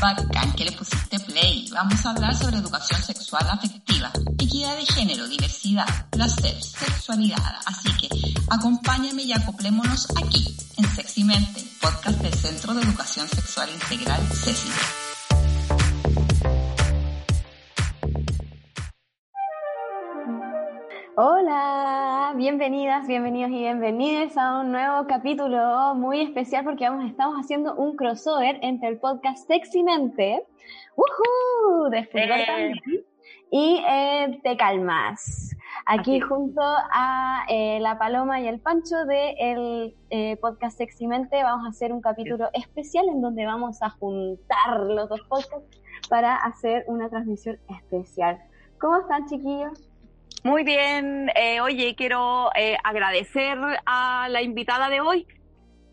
Bacán que le pusiste play. Vamos a hablar sobre educación sexual afectiva, equidad de género, diversidad, placer, sexualidad. Así que acompáñame y acoplémonos aquí, en Seximente, podcast del Centro de Educación Sexual Integral, CECI. Hola, bienvenidas, bienvenidos y bienvenidas a un nuevo capítulo muy especial porque vamos, estamos haciendo un crossover entre el podcast Seximente, ¡Woohoo! de fútbol también, y eh, Te Calmas. Aquí junto a eh, la Paloma y el Pancho del de podcast Seximente vamos a hacer un capítulo especial en donde vamos a juntar los dos podcasts para hacer una transmisión especial. ¿Cómo están chiquillos? Muy bien, eh, oye, quiero eh, agradecer a la invitada de hoy,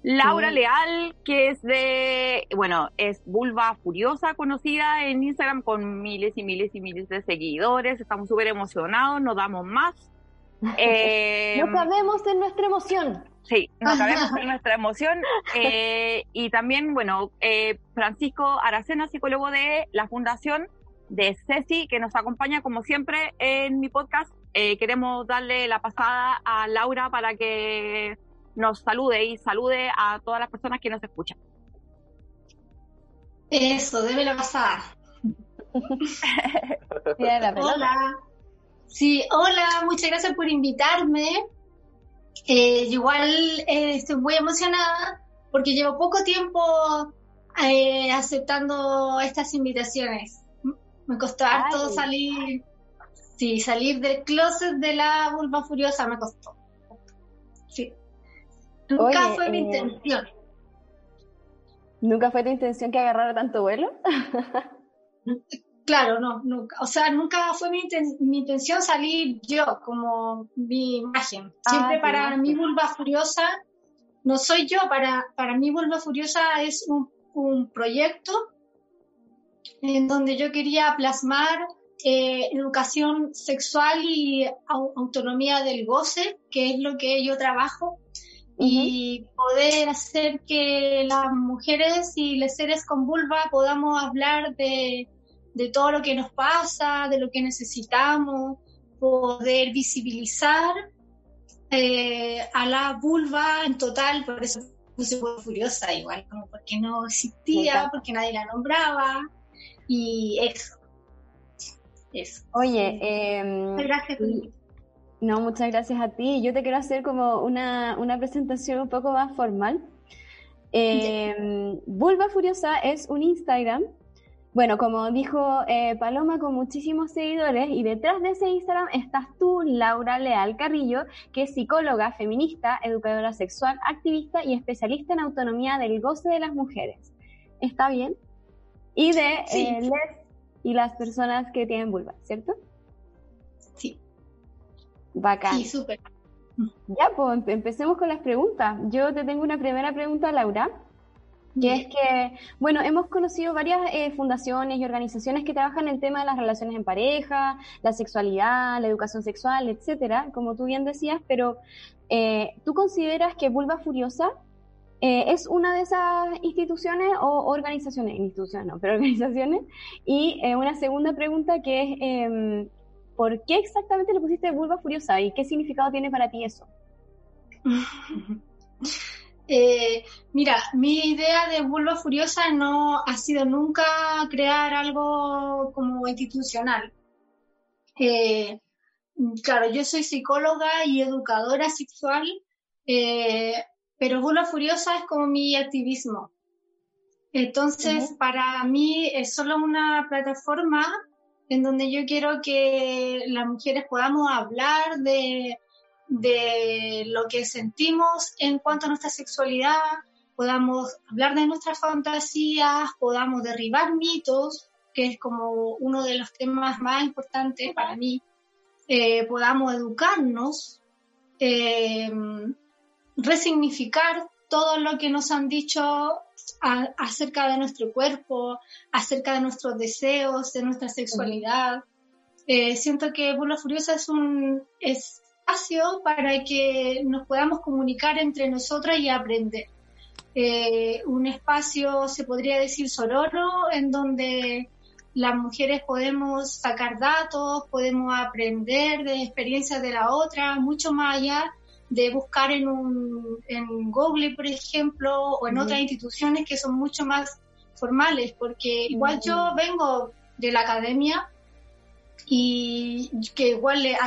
Laura Sí. Leal, que es de, bueno, es Vulva Furiosa, conocida en Instagram con miles y miles y miles de seguidores. Estamos súper emocionados, nos damos más. Eh, No cabemos en nuestra emoción. Sí, no cabemos en nuestra emoción. Eh, y también, bueno, eh, Francisco Aracena, psicólogo de la Fundación de Ceci, que nos acompaña como siempre en mi podcast. Eh, queremos darle la pasada a Laura para que nos salude y salude a todas las personas que nos escuchan. Eso, debe la pasada. La. Hola. Sí, hola, muchas gracias por invitarme. Eh, igual eh, estoy muy emocionada porque llevo poco tiempo eh, aceptando estas invitaciones. Me costó harto Ay. salir, sí, salir del closet de la vulva furiosa me costó. Sí. Nunca Oye, fue mi eh, intención. ¿Nunca fue tu intención que agarrara tanto vuelo? Claro, no, nunca. O sea, nunca fue mi, inten- mi intención salir yo como mi imagen. Ah, Siempre para mi vulva furiosa, no soy yo, para, para mí vulva furiosa es un, un proyecto en donde yo quería plasmar eh, educación sexual y au- autonomía del goce, que es lo que yo trabajo, y poder hacer que las mujeres y los seres con vulva podamos hablar de, de todo lo que nos pasa, de lo que necesitamos, poder visibilizar eh, a la vulva en total, por eso puse furiosa igual, como porque no existía, porque nadie la nombraba, y eso. Eso. Oye, eh, Gracias no, muchas gracias a ti. Yo te quiero hacer como una, una presentación un poco más formal. Eh, Vulva Furiosa es un Instagram, bueno, como dijo eh, Paloma, con muchísimos seguidores y detrás de ese Instagram estás tú, Laura Leal Carrillo, que es psicóloga, feminista, educadora sexual, activista y especialista en autonomía del goce de las mujeres. ¿Está bien? Y de Sí. eh, les y las personas que tienen vulva, ¿cierto? Sí, Bacán. sí, súper. Ya, pues empe- empecemos con las preguntas. Yo te tengo una primera pregunta, Laura, que es que, bueno, hemos conocido varias eh, fundaciones y organizaciones que trabajan el tema de las relaciones en pareja, la sexualidad, la educación sexual, etcétera, como tú bien decías, pero eh, ¿tú consideras que Vulva Furiosa eh, es una de esas instituciones o organizaciones, instituciones no, pero organizaciones? Y eh, una segunda pregunta que es, em, ¿por qué exactamente le pusiste Vulva Furiosa y qué significado tiene para ti eso? Eh, mira, mi idea de Vulva Furiosa no ha sido nunca crear algo como institucional. Claro, yo soy psicóloga y educadora sexual, pero Vulva Furiosa es como mi activismo. Entonces, para mí es solo una plataforma en donde yo quiero que las mujeres podamos hablar de, de lo que sentimos en cuanto a nuestra sexualidad, podamos hablar de nuestras fantasías, podamos derribar mitos, que es como uno de los temas más importantes para mí, eh, podamos educarnos, eh, resignificar todo lo que nos han dicho acerca de nuestro cuerpo, acerca de nuestros deseos, de nuestra sexualidad. Eh, siento que Burla Furiosa es un espacio para que nos podamos comunicar entre nosotras y aprender. Eh, un espacio, se podría decir, sororo, en donde las mujeres podemos sacar datos, podemos aprender de experiencias de la otra, mucho más allá de buscar en, un, en Google, por ejemplo, o en otras instituciones que son mucho más formales, porque igual yo vengo de la academia y que igual le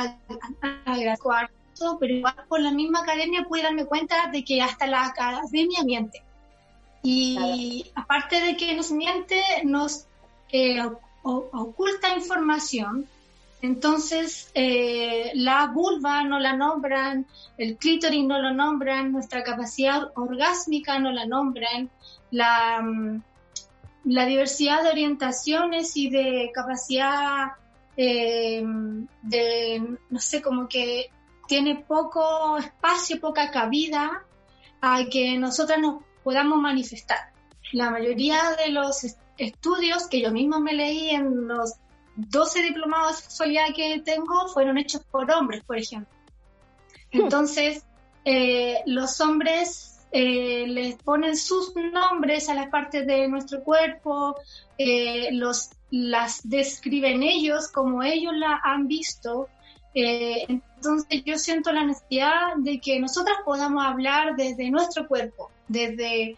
agradezco harto, pero igual por la misma academia pude darme cuenta de que hasta la academia miente. Y aparte de que nos miente, nos eh, oculta información entonces, eh, la vulva no la nombran, el clítoris no lo nombran, nuestra capacidad orgásmica no la nombran, la, mm, la diversidad de orientaciones y de capacidad eh, de, no sé, como que tiene poco espacio, poca cabida a que nosotras nos podamos manifestar. La mayoría de los estudios que yo misma me leí en los 12 diplomados de sexualidad que tengo fueron hechos por hombres, por ejemplo. Hmm. Entonces, eh, los hombres eh, les ponen sus nombres a las partes de nuestro cuerpo, eh, los, las describen ellos como ellos la han visto. entonces yo siento la necesidad de que nosotras podamos hablar desde nuestro cuerpo, desde,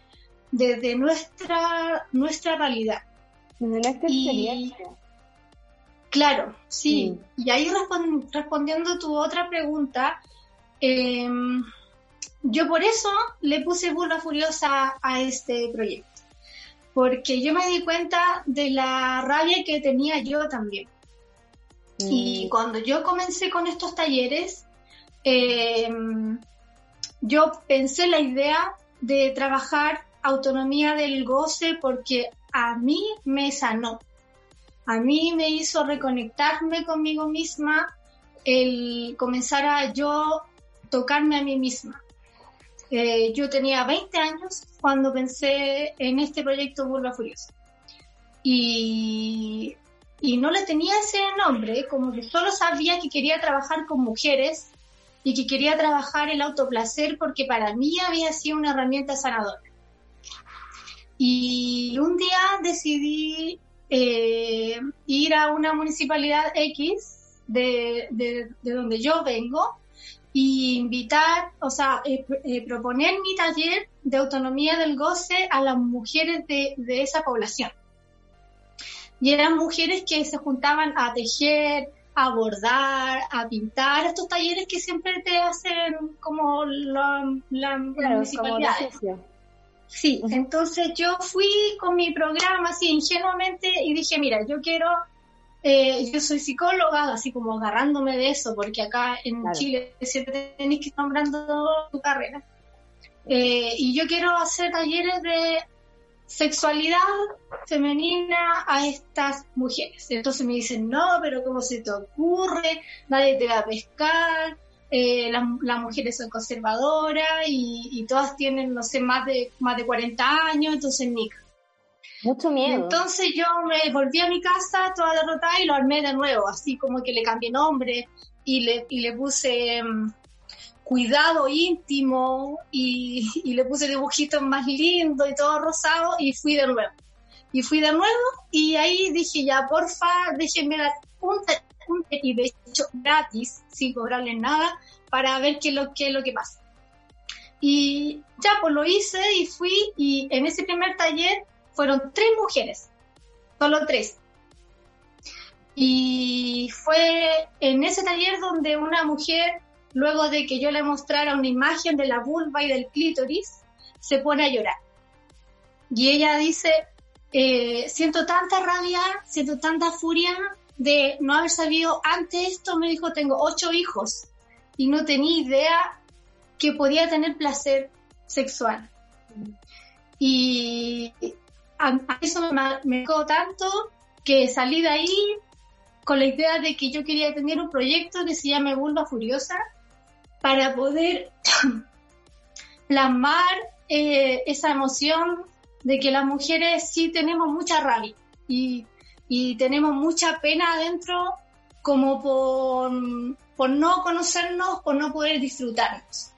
desde nuestra, nuestra realidad. Desde nuestra experiencia. Claro, sí. Y ahí respondiendo tu otra pregunta, em, yo por eso le puse burla furiosa a este proyecto, porque yo me di cuenta de la rabia que tenía yo también. Y mm. cuando yo comencé con estos talleres, em, yo pensé la idea de trabajar autonomía del goce porque a mí me sanó a mí me hizo reconectarme conmigo misma el comenzar a yo tocarme a mí misma. Eh, yo tenía 20 años cuando pensé en este proyecto Burla Furiosa. Y, y no le tenía ese nombre, como que solo sabía que quería trabajar con mujeres y que quería trabajar el autoplacer porque para mí había sido una herramienta sanadora. Y un día decidí eh, ir a una municipalidad X de, de, donde yo vengo y invitar, o sea, eh, eh, proponer mi taller de autonomía del goce a las mujeres de, de esa población. Y eran mujeres que se juntaban a tejer, a bordar, a pintar, estos talleres que siempre te hacen como la, la, municipalidad. Sí, entonces yo fui con mi programa así ingenuamente y dije, mira, yo quiero, eh, yo soy psicóloga, así como agarrándome de eso, porque acá en Chile siempre tenés que ir nombrando tu carrera. Eh, y yo quiero hacer talleres de sexualidad femenina a estas mujeres. Entonces me dicen, no, pero ¿cómo se te ocurre? Nadie te va a pescar, eh, las, mujeres son conservadoras y, todas tienen, no sé, más de, más de 40 años, entonces Nick. Mucho miedo. Entonces yo me volví a mi casa toda derrotada y lo armé de nuevo, así como que le cambié nombre y le, y le puse mm, cuidado íntimo y, y, le puse dibujitos más lindos y todo rosado y fui de nuevo. Y fui de nuevo y ahí dije ya, porfa, déjenme dar un, y de hecho gratis, sin cobrarle nada, para ver qué es lo, qué es lo que pasa. Y ya, pues lo hice y fui y en ese primer taller fueron tres mujeres, solo tres. Y fue en ese taller donde una mujer, luego de que yo le mostrara una imagen de la vulva y del clítoris, se pone a llorar. Y ella dice, eh, siento tanta rabia, siento tanta furia de no haber sabido antes esto, me dijo, tengo ocho hijos y no tenía idea que podía tener placer sexual. Y eso me, me tanto que salí de ahí con la idea de que yo quería tener un proyecto que se llame Vulva Furiosa para poder plasmar eh, esa emoción de que las mujeres sí tenemos mucha rabia y, y tenemos mucha pena adentro como por, por no conocernos, por no poder disfrutarnos.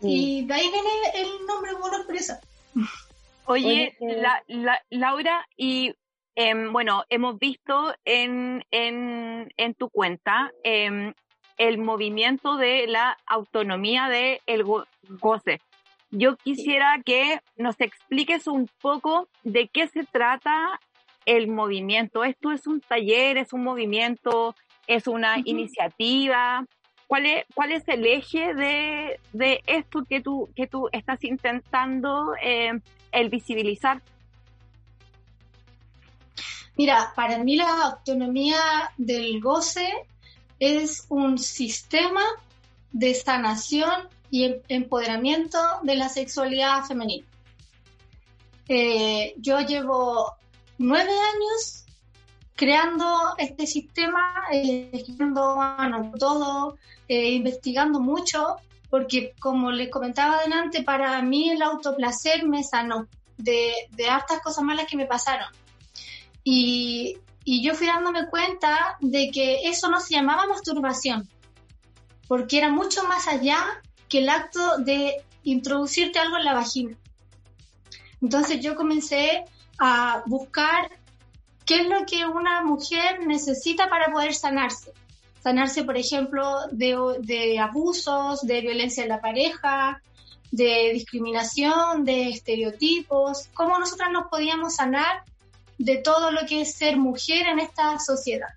Y de ahí viene el nombre Vulva Furiosa. Oye, eh, la, Laura, y em, bueno, hemos visto en, en, en tu cuenta em, el movimiento de la autonomía del el goce. Yo quisiera que nos expliques un poco de qué se trata el movimiento. ¿Esto es un taller, es un movimiento, es una iniciativa? ¿Cuál es, ¿Cuál es el eje de, de esto que tú, que tú estás intentando eh, el visibilizar? Mira, para mí la autonomía del goce es un sistema de sanación y em-, empoderamiento de la sexualidad femenina. Eh, yo llevo nueve años creando este sistema, eh, escribiendo todo, eh, investigando mucho, porque como les comentaba adelante, para mí el autoplacer me sanó de, de hartas cosas malas que me pasaron. Y, y yo fui dándome cuenta de que eso no se llamaba masturbación, porque era mucho más allá que el acto de introducirte algo en la vagina. Entonces yo comencé a buscar qué es lo que una mujer necesita para poder sanarse. Sanarse, por ejemplo, de, abusos, de violencia en la pareja, de discriminación, de estereotipos, cómo nosotras nos podíamos sanar de todo lo que es ser mujer en esta sociedad.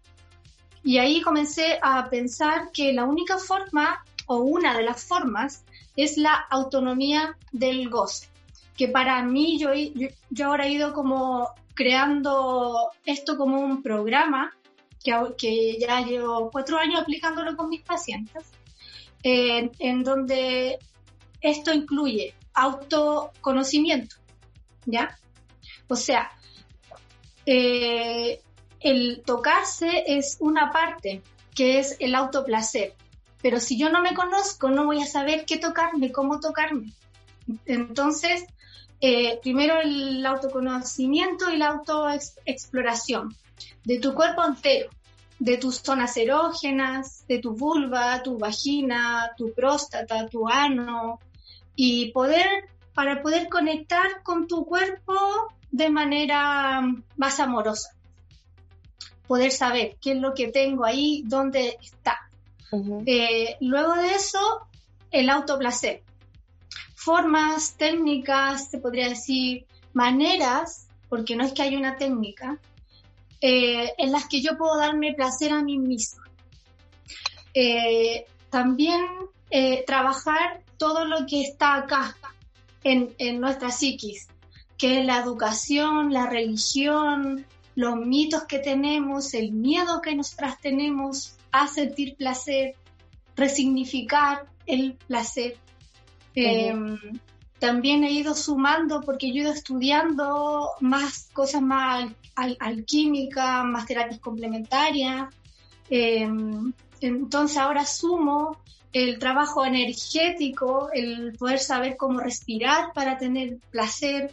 Y ahí comencé a pensar que la única forma o una de las formas es la autonomía del goce, que para mí yo, yo, ahora he ido como creando esto como un programa que, que ya llevo cuatro años aplicándolo con mis pacientes, en donde esto incluye autoconocimiento, ¿ya? O sea, eh, el tocarse es una parte que es el autoplacer, pero si yo no me conozco, no voy a saber qué tocarme, cómo tocarme. Entonces, eh, primero el autoconocimiento y la autoexploración de tu cuerpo entero, de tus zonas erógenas, de tu vulva, tu vagina, tu próstata, tu ano, y poder, para poder conectar con tu cuerpo de manera más amorosa. Poder saber qué es lo que tengo ahí, dónde está. Eh, luego de eso, el autoplacer. Formas, técnicas, se podría decir, maneras, porque no es que haya una técnica, eh, en las que yo puedo darme placer a mí misma. Eh, también trabajar todo lo que está acá en, en nuestra psiquis, que es la educación, la religión, los mitos que tenemos, el miedo que nosotras tenemos a sentir placer, resignificar el placer. Em, también he ido sumando porque yo he ido estudiando más cosas más alquímicas, más terapias complementarias. Em, entonces ahora sumo el trabajo energético, el poder saber cómo respirar para tener placer,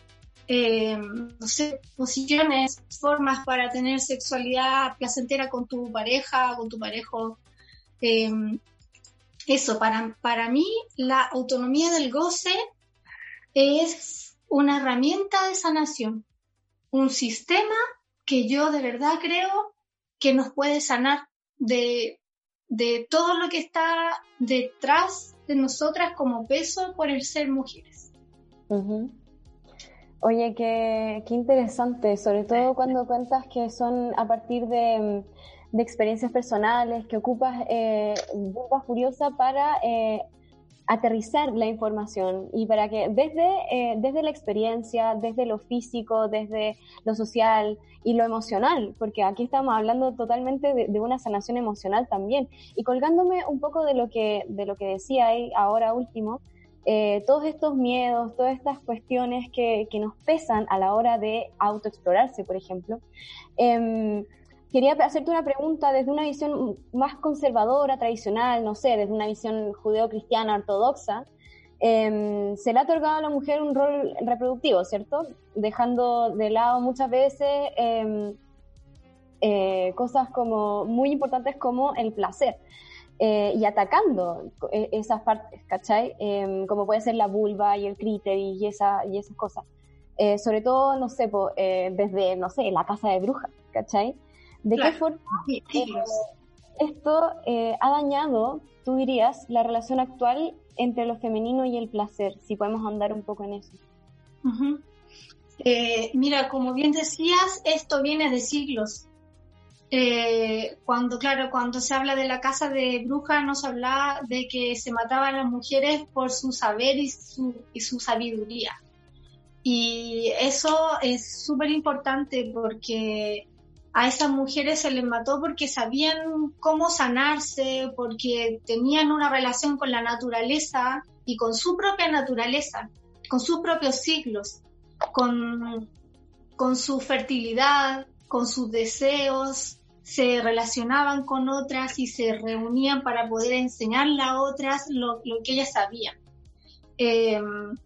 eh, no sé, posiciones, formas para tener sexualidad placentera con tu pareja, con tu parejo. Eso, para, para mí la autonomía del goce es una herramienta de sanación, un sistema que yo de verdad creo que nos puede sanar de, de todo lo que está detrás de nosotras como peso por el ser mujeres. Oye, qué, qué, interesante, sobre todo cuando cuentas que son a partir de, experiencias personales, que ocupas eh, Furiosa para eh, aterrizar la información y para que desde, eh, desde la experiencia, desde lo físico, desde lo social y lo emocional, porque aquí estamos hablando totalmente de, una sanación emocional también, y colgándome un poco de lo que, de lo que decía ahí ahora último, eh, todos estos miedos, todas estas cuestiones que, que, nos pesan a la hora de autoexplorarse, por ejemplo, eh, quería hacerte una pregunta desde una visión más conservadora, tradicional, no sé, desde una visión judeo-cristiana ortodoxa. Em, se le ha otorgado a la mujer un rol reproductivo, ¿cierto? Dejando de lado muchas veces em, eh, cosas como muy importantes como el placer. Eh, y atacando eh, esas partes, ¿cachai? Em, como puede ser la vulva y el clítoris y, esa, y esas cosas. sobre todo, no sé, desde, no sé, la casa de brujas, ¿cachai? ¿De qué forma eh, esto eh, ha dañado, tú dirías, la relación actual entre lo femenino y el placer? Si podemos andar un poco en eso. Eh, mira, como bien decías, esto viene de siglos. cuando, claro, cuando se habla de la casa de brujas, nos habla de que se mataban las mujeres por su saber y su, y su sabiduría. Y eso es súper importante porque a esas mujeres se les mató porque sabían cómo sanarse, porque tenían una relación con la naturaleza y con su propia naturaleza, con sus propios siglos, con, con su fertilidad, con sus deseos, se relacionaban con otras y se reunían para poder enseñarle a otras lo, que ellas sabían. Em,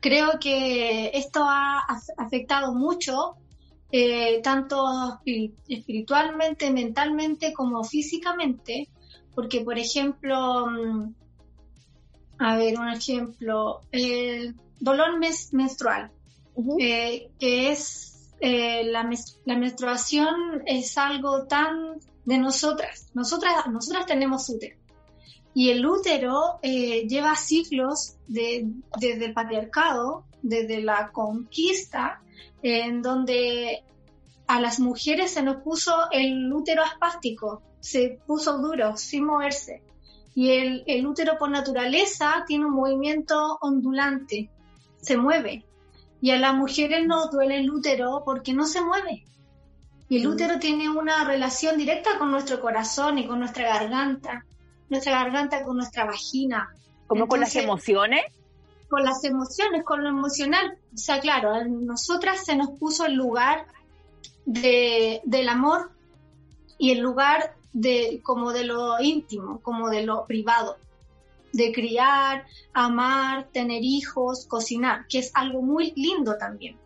creo que esto ha afectado mucho eh, tanto espiritualmente, mentalmente como físicamente, porque por ejemplo, mm, a ver, un ejemplo, el dolor menstrual, eh, que es eh, la, menstruación es algo tan de nosotras, nosotras, nosotras tenemos útero. Y el útero lleva siglos desde el patriarcado, desde la conquista, en donde a las mujeres se nos puso el útero aspástico, se puso duro, sin moverse. Y el, útero por naturaleza tiene un movimiento ondulante, se mueve. Y a las mujeres no duele el útero porque no se mueve. Y el mm. útero tiene una relación directa con nuestro corazón y con nuestra garganta, nuestra garganta con nuestra vagina. ¿Como con las emociones? con las emociones, con lo emocional. O sea, claro, a nosotras se nos puso el lugar de, del amor y el lugar de, como de lo íntimo, como de lo privado, de criar, amar, tener hijos, cocinar, que es algo muy lindo también.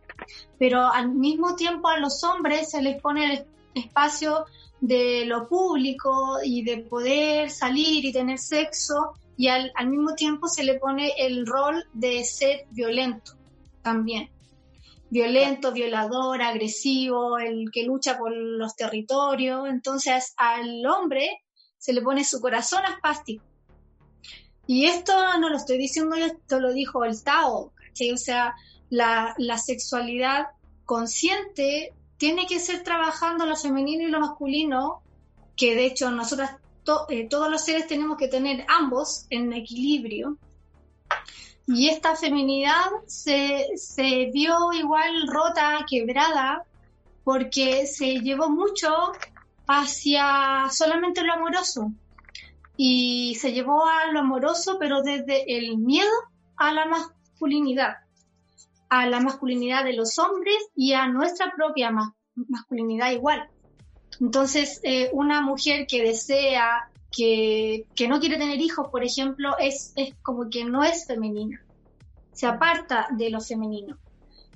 Pero al mismo tiempo a los hombres se les pone el espacio de lo público y de poder salir y tener sexo y al, mismo tiempo se le pone el rol de ser violento también. Violento, violador, agresivo, el que lucha por los territorios. Entonces al hombre se le pone su corazón aspástico. Y esto no lo estoy diciendo yo, esto lo dijo el Tao, O sea, la, sexualidad consciente tiene que ser trabajando lo femenino y lo masculino, que de hecho nosotras eh, todos los seres tenemos que tener ambos en equilibrio. Y esta feminidad se, se vio igual rota, quebrada, porque se llevó mucho hacia solamente lo amoroso. Y se llevó a lo amoroso, pero desde el miedo a la masculinidad, a la masculinidad de los hombres y a nuestra propia masculinidad igual. Entonces, eh, una mujer que desea, que, no quiere tener hijos, por ejemplo, es, es como que no es femenina, se aparta de lo femenino.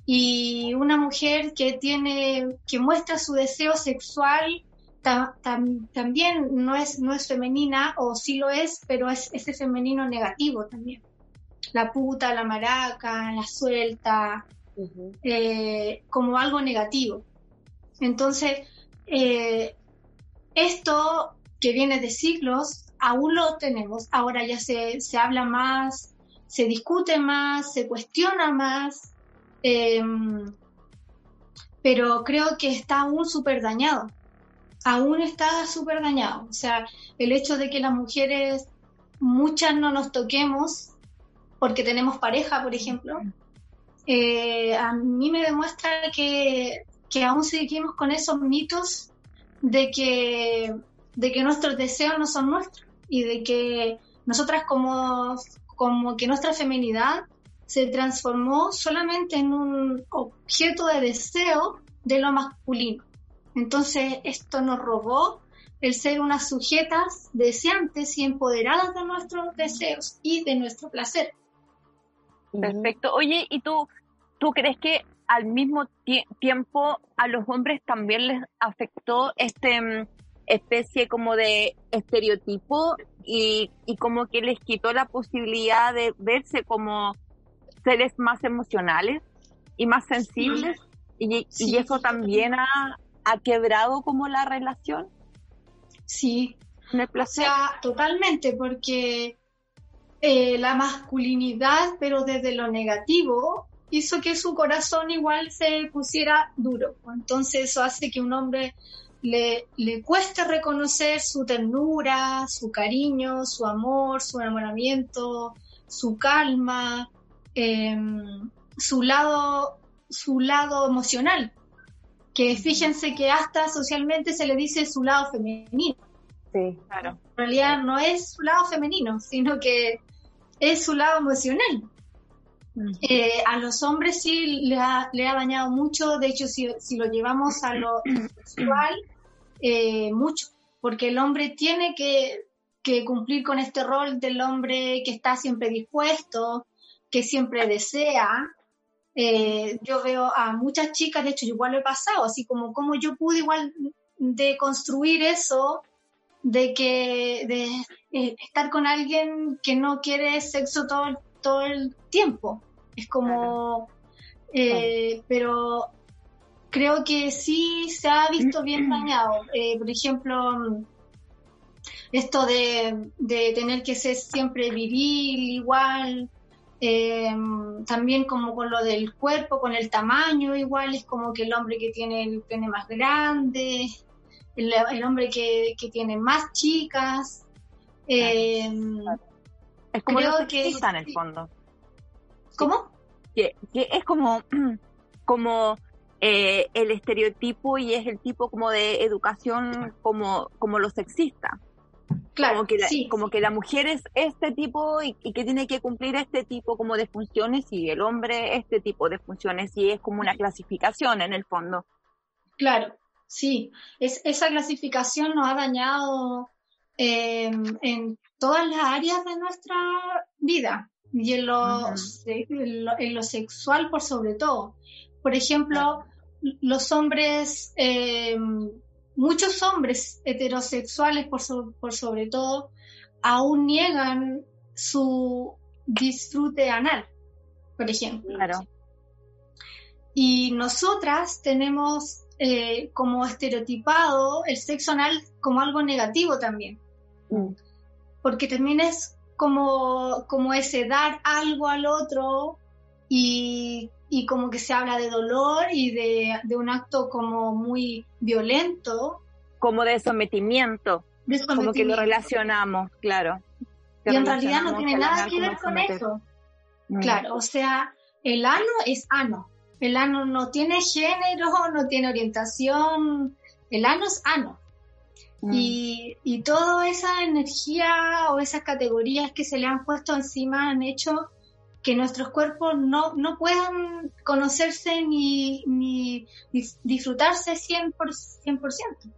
Y una mujer que tiene, que muestra su deseo sexual, también no es, no es femenina, o sí lo es, pero es ese femenino negativo también. La puta, la maraca, la suelta, eh, como algo negativo. Entonces, eh, esto que viene de siglos, aún lo tenemos. Ahora ya se, se habla más, se discute más, se cuestiona más, em, pero creo que está aún súper dañado. Aún está súper dañado. O sea, el hecho de que las mujeres muchas no nos toquemos porque tenemos pareja, por ejemplo, eh, a mí me demuestra que, que aún seguimos con esos mitos de que, de que nuestros deseos no son nuestros y de que nosotras como, como que nuestra feminidad se transformó solamente en un objeto de deseo de lo masculino. Entonces esto nos robó el ser unas sujetas deseantes y empoderadas de nuestros deseos y de nuestro placer. Perfecto. Oye, ¿y tú, tú crees que al mismo tiempo a los hombres también les afectó este mm, especie como de estereotipo y, y como que les quitó la posibilidad de verse como seres más emocionales y más sensibles. Y, y, eso también ha, ha, quebrado como la relación. Sí, me o sea, totalmente, porque eh, la masculinidad, pero desde lo negativo, hizo que su corazón igual se pusiera duro. Entonces eso hace que un hombre le, le cueste reconocer su ternura, su cariño, su amor, su enamoramiento, su calma, Em, su lado su lado emocional. Que fíjense que hasta socialmente se le dice su lado femenino. Sí. Claro. En realidad no es su lado femenino sino que es su lado emocional. Eh, a los hombres sí le ha, le ha dañado mucho. De hecho si, si lo llevamos a lo sexual eh, mucho porque el hombre tiene que, que cumplir con este rol del hombre que está siempre dispuesto, que siempre desea. Eh, yo veo a muchas chicas, de hecho, igual lo he pasado, así como, como yo pude igual de construir eso, de que de eh, estar con alguien que no quiere sexo todo, todo el tiempo. Es como, eh, pero creo que sí se ha visto bien dañado. por ejemplo, esto de, de, tener que ser siempre viril, igual, eh, también como con lo del cuerpo, con el tamaño, igual es como que el hombre que tiene el pene más grande, el, hombre que, tiene más chicas. Eh, es como lo que está en el fondo. ¿Cómo? Que, es como, como eh, el estereotipo y es el tipo como de educación como, como lo sexista. Claro, como que, la, como que la mujer es este tipo y, que tiene que cumplir este tipo como de funciones y el hombre este tipo de funciones y es como una clasificación en el fondo. Claro, sí, es, esa clasificación nos ha dañado em, en todas las áreas de nuestra vida y en lo, en lo, sexual por sobre todo. Por ejemplo, los hombres eh, muchos hombres heterosexuales, por, por sobre todo, aún niegan su disfrute anal, por ejemplo. Claro. Y nosotras tenemos eh, como estereotipado el sexo anal como algo negativo también. Mm. Porque también es como, como ese dar algo al otro y y como que se habla de dolor y de, un acto como muy violento. Como de sometimiento. Como que lo relacionamos, claro. y en realidad no tiene nada que ver con eso. Mm. Claro, o sea, el ano es ano. El ano no tiene género, no tiene orientación. El ano es ano. Mm. Y, y toda esa energía o esas categorías que se le han puesto encima han hecho que nuestros cuerpos no, no puedan conocerse ni, ni disfrutarse 100%, 100%.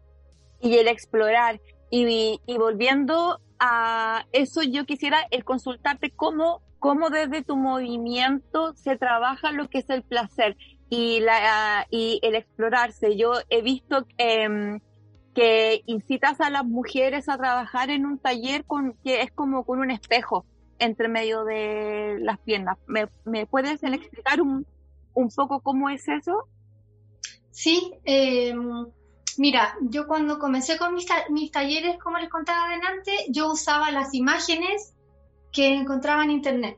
Y el explorar. Y, y, volviendo a eso, yo quisiera el consultarte cómo, cómo desde tu movimiento se trabaja lo que es el placer y, la, y el explorarse. Yo he visto em, que incitas a las mujeres a trabajar en un taller con, que es como con un espejo entre medio de las piernas. ¿Me, puedes explicar un, un, poco cómo es eso? Sí, em, mira, yo cuando comencé con mis, mis, talleres, como les contaba adelante, yo usaba las imágenes que encontraba en internet.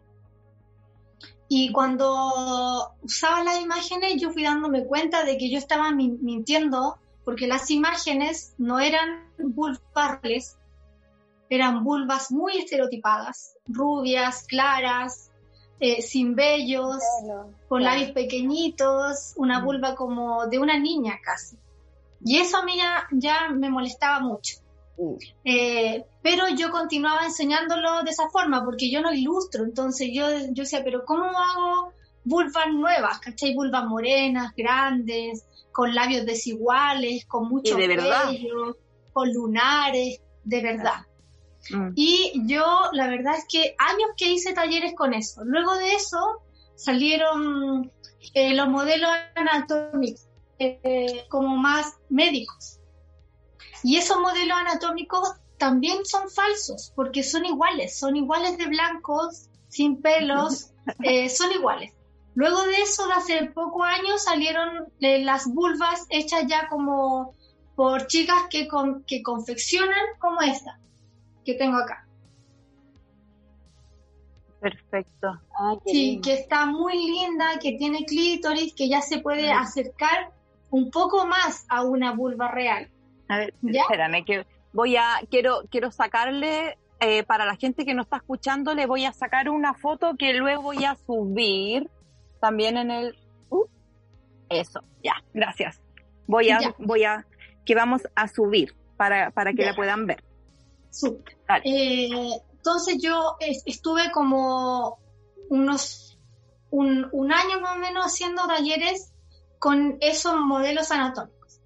Y cuando usaba las imágenes, yo fui dándome cuenta de que yo estaba mintiendo porque las imágenes no eran vulgares eran vulvas muy estereotipadas, rubias, claras, eh, sin vellos, con labios pequeñitos, una mm. vulva como de una niña casi. Y eso a mí ya, me molestaba mucho. Mm. Eh, pero yo continuaba enseñándolo de esa forma, porque yo no ilustro, entonces yo, yo decía, pero ¿cómo hago vulvas nuevas? ¿Cachai? Vulvas morenas, grandes, con labios desiguales, con mucho vello, con lunares, de verdad. Mm. Y yo, la verdad es que años que hice talleres con eso. Luego de eso salieron eh, los modelos anatómicos, eh, como más médicos. Y esos modelos anatómicos también son falsos, porque son iguales, son iguales de blancos, sin pelos, eh, son iguales. Luego de eso, de hace pocos años, salieron las vulvas hechas ya como por chicas que, que confeccionan como esta que tengo acá. Perfecto. Ah, sí, que está muy linda, que tiene clítoris, que ya se puede acercar un poco más a una vulva real. A ver, espérame, que voy a, quiero, quiero sacarle, eh, para la gente que no está escuchando, le voy a sacar una foto que luego voy a subir también en el... Uh, eso, ya, gracias. Voy a, voy a, que vamos a subir para, para que la puedan ver. Eh, entonces yo estuve como unos un, un, año más o menos haciendo talleres con esos modelos anatómicos.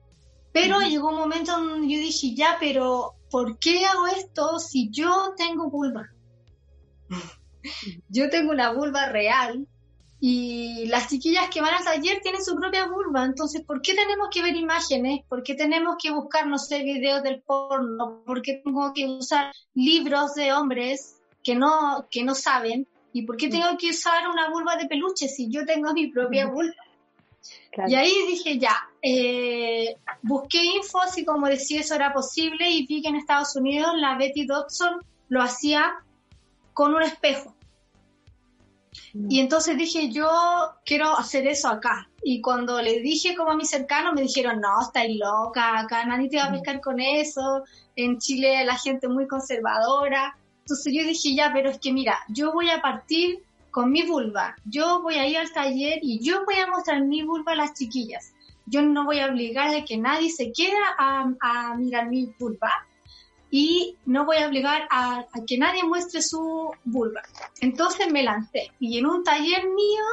Pero llegó un momento donde yo dije, ya, pero ¿por qué hago esto si yo tengo vulva? yo tengo una vulva real y las chiquillas que van al taller tienen su propia vulva, entonces, ¿por qué tenemos que ver imágenes? ¿Por qué tenemos que buscar, no sé, videos del porno? ¿Por qué tengo que usar libros de hombres que no, que no saben? ¿Y por qué tengo que usar una vulva de peluche si yo tengo mi propia vulva? Y ahí dije, ya, eh, busqué info así como de si eso era posible y vi que en Estados Unidos la Betty Dodson lo hacía con un espejo. Y entonces dije, yo quiero hacer eso acá. Y cuando le dije como a mis cercanos, me dijeron, no, estáis loca, acá nadie te va a mm. pescar con eso. En Chile la gente muy conservadora. Entonces yo dije, ya, pero es que mira, yo voy a partir con mi vulva. Yo voy a ir al taller y yo voy a mostrar mi vulva a las chiquillas. Yo no voy a obligar a que nadie se quede a, a mirar mi vulva y no voy a obligar a, que nadie muestre su vulva. Entonces me lancé y en un taller mío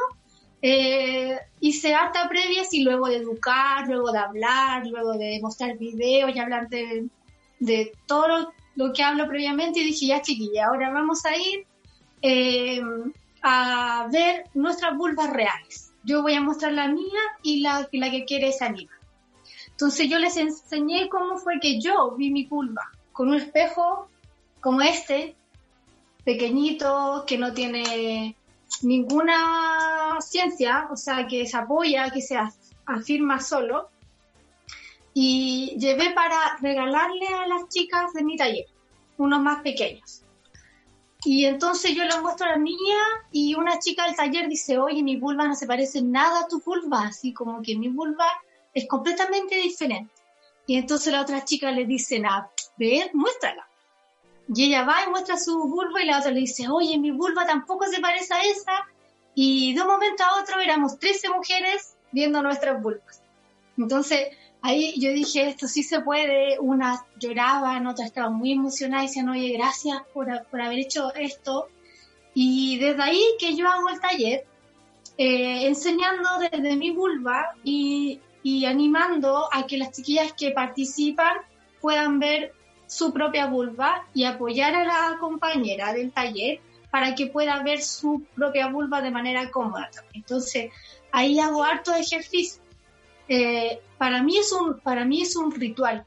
eh, hice harta previas y luego de educar, luego de hablar, luego de mostrar videos y hablar de, de todo lo, que hablo previamente y dije, ya chiquilla, ahora vamos a ir eh, a ver nuestras vulvas reales. Yo voy a mostrar la mía y la, la que quiere esa anima. Entonces yo les enseñé cómo fue que yo vi mi vulva con un espejo como este, pequeñito, que no tiene ninguna ciencia, o sea, que se apoya, que se afirma solo. Y llevé para regalarle a las chicas de mi taller, unos más pequeños. Y entonces yo les muestro a la niña y una chica del taller dice, oye, mi vulva no se parece nada a tu vulva, así como que mi vulva es completamente diferente. Y entonces la otra chica le dice, a ver, muéstrala. Y ella va y muestra su vulva y la otra le dice, oye, mi vulva tampoco se parece a esa. Y de un momento a otro éramos 13 mujeres viendo nuestras vulvas. Entonces ahí yo dije, esto sí se puede. Unas lloraban, otras estaban muy emocionadas y decían, oye, gracias por, por haber hecho esto. Y desde ahí que yo hago el taller, eh, enseñando desde mi vulva y y animando a que las chiquillas que participan puedan ver su propia vulva y apoyar a la compañera del taller para que pueda ver su propia vulva de manera cómoda. Entonces, ahí hago harto ejercicio. Eh, para, mí es un, para mí es un ritual.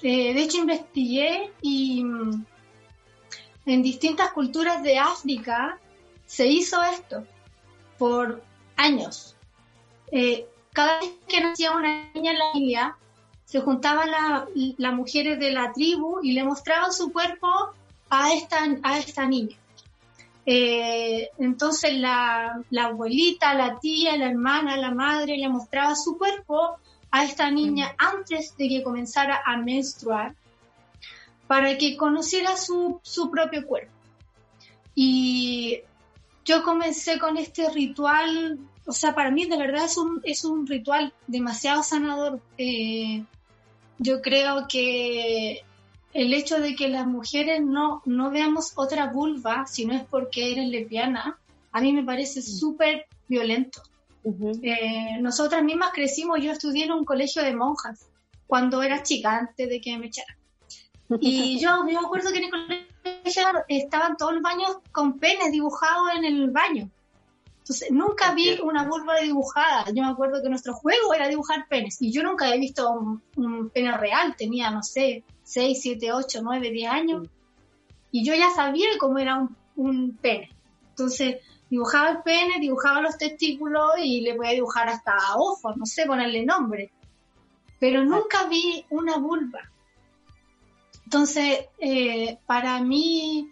Eh, de hecho, investigué y mm, en distintas culturas de África se hizo esto por años. Eh, cada vez que nacía una niña en la familia, se juntaban las mujeres de la tribu y le mostraban su cuerpo a esta, a esta niña. Eh, entonces la, abuelita, la tía, la hermana, la madre le mostraba su cuerpo a esta niña antes de que comenzara a menstruar para que conociera su, su propio cuerpo. Y yo comencé con este ritual, o sea, para mí de verdad es un, es un ritual demasiado sanador. Eh, yo creo que el hecho de que las mujeres no, no veamos otra vulva, si no es porque eres lesbiana, a mí me parece súper violento. Eh, nosotras mismas crecimos, yo estudié en un colegio de monjas cuando era chica, antes de que me echaran. Y yo me acuerdo que en el colegio estaban todos los baños con penes dibujados en el baño. Entonces, nunca vi una vulva dibujada. Yo me acuerdo que nuestro juego era dibujar penes. Y yo nunca he visto un, pene real. Tenía, no sé, 6, 7, 8, 9, 10 años. Y yo ya sabía cómo era un, un pene. Entonces, dibujaba el pene, dibujaba los testículos y le voy a dibujar hasta ojos, no sé, ponerle nombre. Pero nunca vi una vulva. Entonces, eh, para mí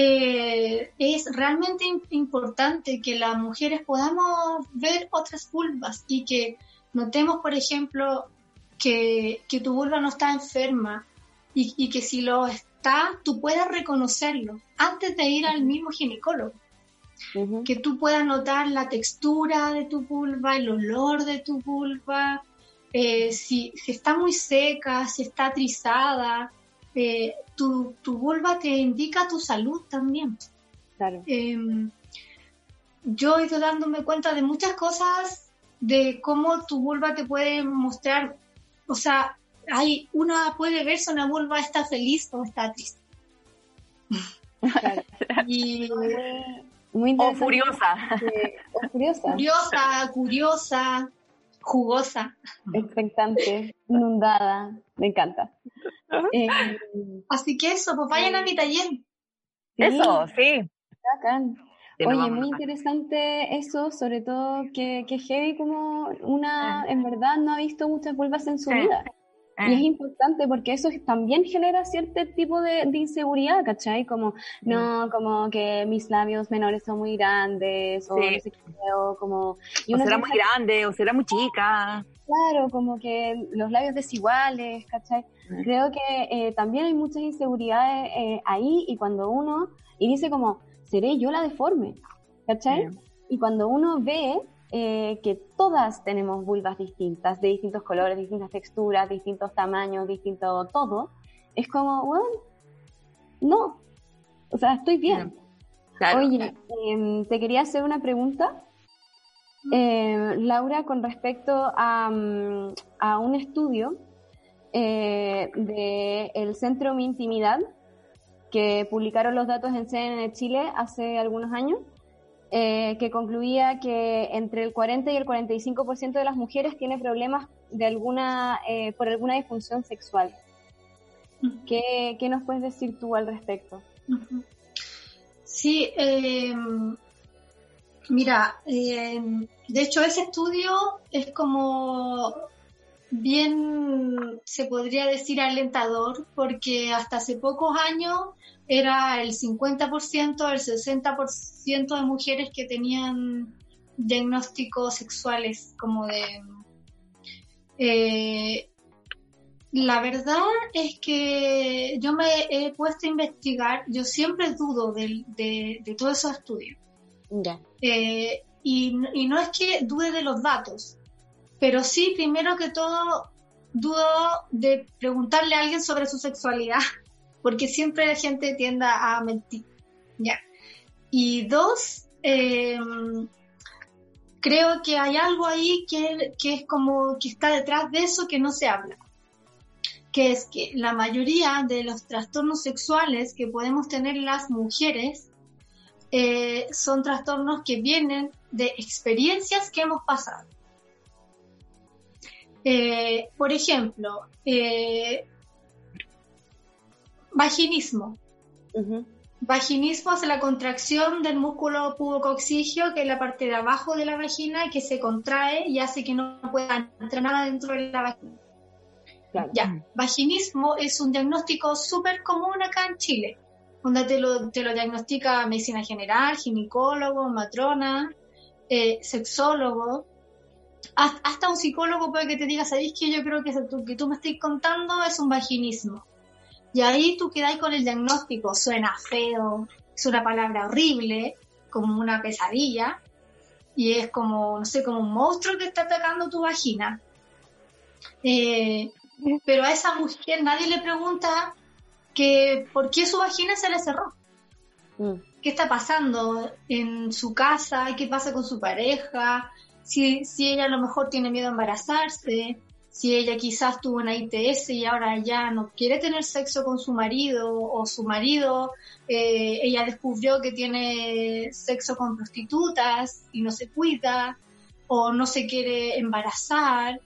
eh, es realmente importante que las mujeres podamos ver otras vulvas y que notemos, por ejemplo, que, tu vulva no está enferma y, y, que si lo está, tú puedas reconocerlo antes de ir al mismo ginecólogo. Que tú puedas notar la textura de tu vulva, el olor de tu vulva, eh, si, está muy seca, si está trizada, eh, tu, vulva te indica tu salud también. Em, yo he ido dándome cuenta de muchas cosas de cómo tu vulva te puede mostrar, o sea, hay una puede verse una vulva está feliz o está triste. y muy o furiosa. o furiosa. Curiosa, curiosa, jugosa. Expectante, inundada. Me encanta. Eh, Así que eso, pues vayan a mi taller. Eso, sí. Oye, muy interesante eso, sobre todo que, que Heavy como una, en verdad, no ha visto muchas vulvas en su vida. Y es ah. importante porque eso también genera cierto tipo de, inseguridad, ¿cachai? Como, no, como que mis labios menores son muy grandes, o no como... Y o será muy grande, o será muy chica. Claro, como que los labios desiguales, ¿cachai? Creo que eh, también hay muchas inseguridades eh, ahí y cuando uno, y dice como, seré yo la deforme, ¿cachai? Y cuando uno ve eh, que todas tenemos vulvas distintas, de distintos colores, distintas texturas, distintos tamaños, distinto todo, es como, bueno, no, o sea, estoy bien. Oye, em, te quería hacer una pregunta, em, Laura, con respecto a, mm, a un estudio eh, del Centro Mi Intimidad, que publicaron los datos en CNN Chile hace algunos años. Eh, que concluía que entre el 40 y el 45% de las mujeres tiene problemas de alguna, eh, por alguna disfunción sexual. ¿Qué, ¿Qué, nos puedes decir tú al respecto? Sí, em, mira, em, de hecho ese estudio es como bien, se podría decir, alentador, porque hasta hace pocos años era el 50%, el 60% de mujeres que tenían diagnósticos sexuales como de... Eh, la verdad es que yo me he puesto a investigar, yo siempre dudo de, de, todos esos estudios. Eh, y, y, no es que dude de los datos, pero sí, primero que todo, dudo de preguntarle a alguien sobre su sexualidad porque siempre la gente tiende a mentir. Y dos, em, creo que hay algo ahí que, que, es como que está detrás de eso que no se habla, que es que la mayoría de los trastornos sexuales que podemos tener las mujeres eh, son trastornos que vienen de experiencias que hemos pasado. Eh, por ejemplo, eh, Vaginismo. Vaginismo es la contracción del músculo pubococcigio, que es la parte de abajo de la vagina, que se contrae y hace que no pueda entrar nada dentro de la vagina. Ya, vaginismo es un diagnóstico súper común acá en Chile, donde te lo, te lo diagnostica medicina general, ginecólogo, matrona, eh, sexólogo. Hasta un psicólogo puede que te diga, ¿sabéis que yo creo que, que tú me estás contando es un vaginismo? Y ahí tú quedas con el diagnóstico, suena feo, es una palabra horrible, como una pesadilla, y es como, no sé, como un monstruo que está atacando tu vagina. Eh, pero a esa mujer nadie le pregunta que por qué su vagina se le cerró. Mm. ¿Qué está pasando en su casa? ¿Qué pasa con su pareja? Si, si ella a lo mejor tiene miedo a embarazarse, si ella quizás tuvo una ITS y ahora ya no quiere tener sexo con su marido o su marido, eh, ella descubrió que tiene sexo con prostitutas y no se cuida, o no se quiere embarazar,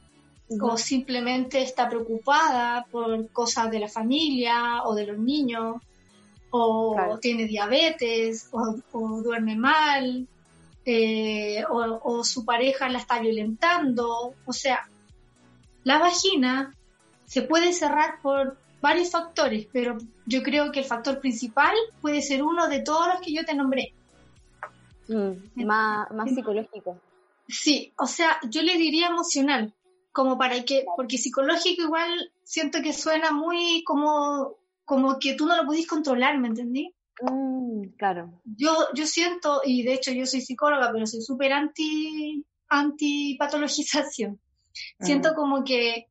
o simplemente está preocupada por cosas de la familia o de los niños, o tiene diabetes, o, duerme mal, eh, o, o su pareja la está violentando, o sea, la vagina se puede cerrar por varios factores, pero yo creo que el factor principal puede ser uno de todos los que yo te nombré. Mm, más, psicológico. Sí, o sea, yo le diría emocional, como para que, porque psicológico igual siento que suena muy como, como que tú no lo pudiste controlar, ¿me entendí? Mm, claro. Yo, yo siento, y de hecho yo soy psicóloga, pero soy súper anti, anti patologización. Siento como que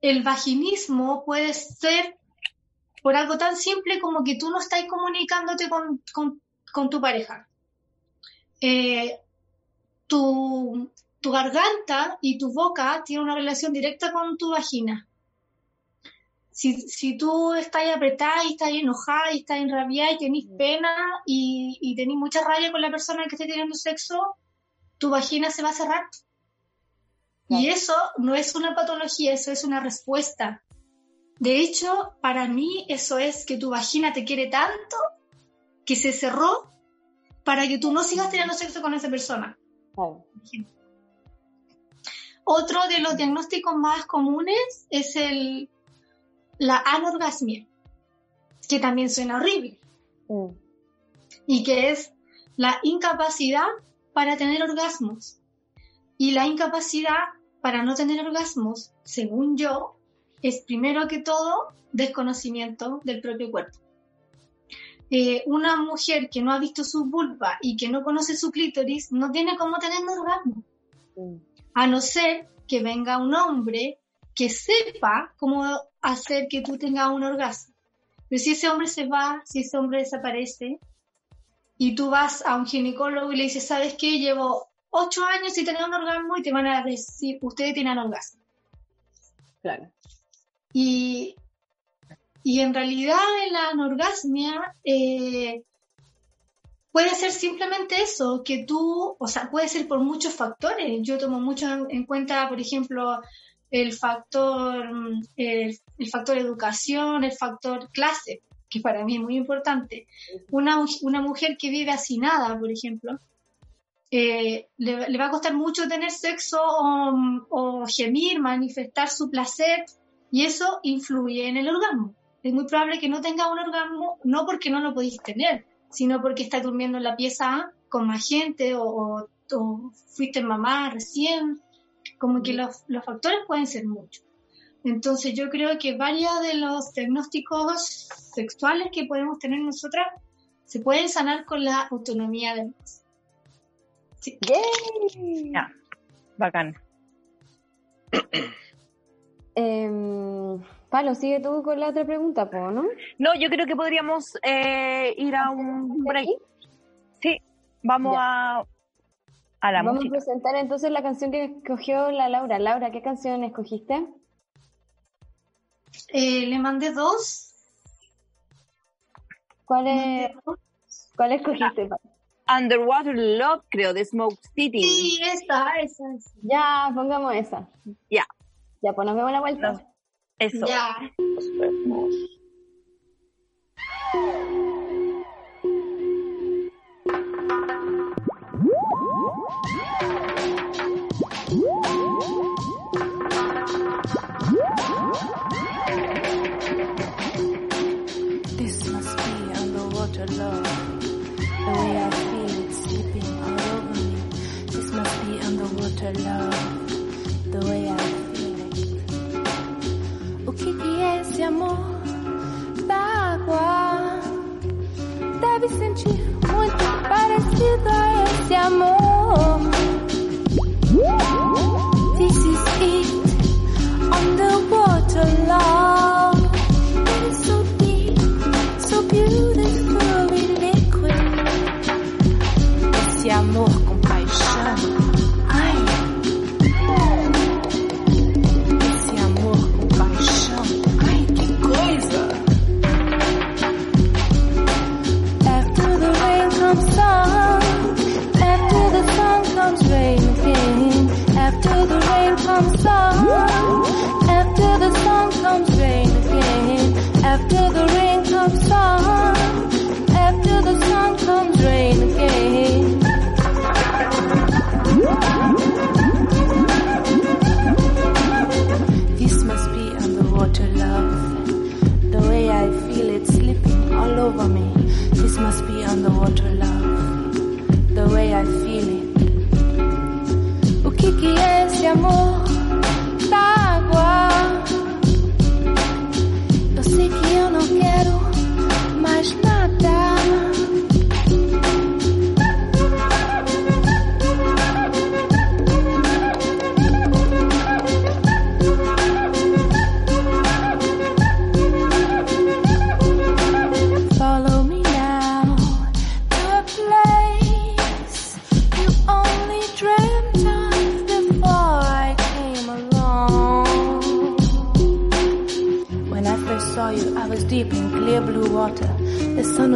el vaginismo puede ser por algo tan simple como que tú no estás comunicándote con, tu pareja. Eh, tu, garganta y tu boca tienen una relación directa con tu vagina. Si, tú estás apretada y estás enojada y estás enrabiada y tenés pena y, y tenés mucha rabia con la persona que esté teniendo sexo, tu vagina se va a cerrar y eso no es una patología, eso es una respuesta. De hecho, para mí eso es que tu vagina te quiere tanto que se cerró para que tú no sigas teniendo sexo con esa persona. Otro de los diagnósticos más comunes es el, la anorgasmia, que también suena horrible. Mm. Y que es la incapacidad para tener orgasmos. Y la incapacidad para no tener orgasmos, según yo, es primero que todo desconocimiento del propio cuerpo. Eh, una mujer que no ha visto su vulva y que no conoce su clítoris no tiene cómo tener un orgasmo. Mm. A no ser que venga un hombre que sepa cómo hacer que tú tengas un orgasmo. Pero si ese hombre se va, si ese hombre desaparece, y tú vas a un ginecólogo y le dices, ¿sabes qué? Llevo ocho años y tener un orgasmo y te van a decir, ustedes tienen orgasmo. Claro. Y, y en realidad la anorgasmia eh, puede ser simplemente eso, que tú, o sea, puede ser por muchos factores. Yo tomo mucho en, cuenta, por ejemplo, el factor, el, factor educación, el factor clase, que para mí es muy importante. Una, una mujer que vive nada, por ejemplo, eh, le, va a costar mucho tener sexo o, gemir, manifestar su placer, y eso influye en el orgasmo. Es muy probable que no tenga un orgasmo, no porque no lo podéis tener, sino porque está durmiendo en la pieza con más gente o, fuiste mamá recién, como que los, los factores pueden ser muchos. Entonces yo creo que varios de los diagnósticos sexuales que podemos tener nosotras se pueden sanar con la autonomía del Sí. Ya, bacán. eh, Palo, sigue tú con la otra pregunta, ¿no? No, yo creo que podríamos eh, ir a un break. Sí, vamos a, a la Vamos a presentar entonces la canción que escogió la Laura. Laura, ¿qué canción escogiste? Eh, le mandé dos. ¿Cuál es? ¿Cuál escogiste? Ah. Underwater Love, creo, de Smoke City. Sí, esa, esa. Ya, pongamos esa. Ya. Ya, pues nos vemos la vuelta. Eso. Ya. Nos vemos. your love the way I feel. O que, que é esse amor da água? Deve sentir muito parecido a esse amor. After the rain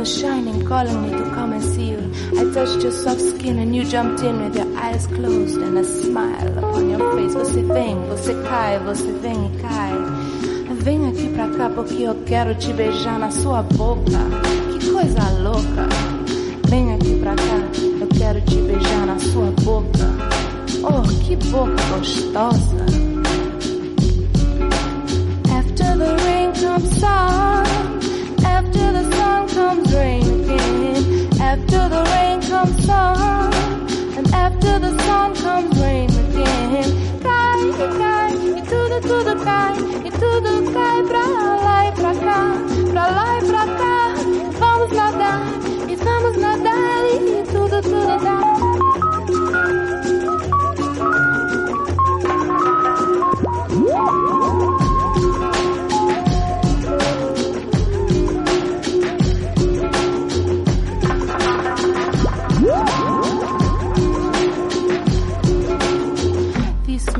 was shining, calling me to come and see you. I touched your soft skin and you jumped in with your eyes closed and a smile upon your face. Você vem, você cai, você vem e cai. Vem aqui pra cá porque eu quero te beijar na sua boca. Que coisa louca. Vem aqui pra cá, eu quero te beijar na sua boca. Oh, que boca gostosa. After the rain comes sun, after the comes rain. After the rain comes sun, and after the sun comes rain again. Cai, cai, e tudo, tudo cai, e tudo cai pra lá e pra cá, pra lá e pra cá. Vamos nadar, e vamos nadar, e tudo, tudo dá.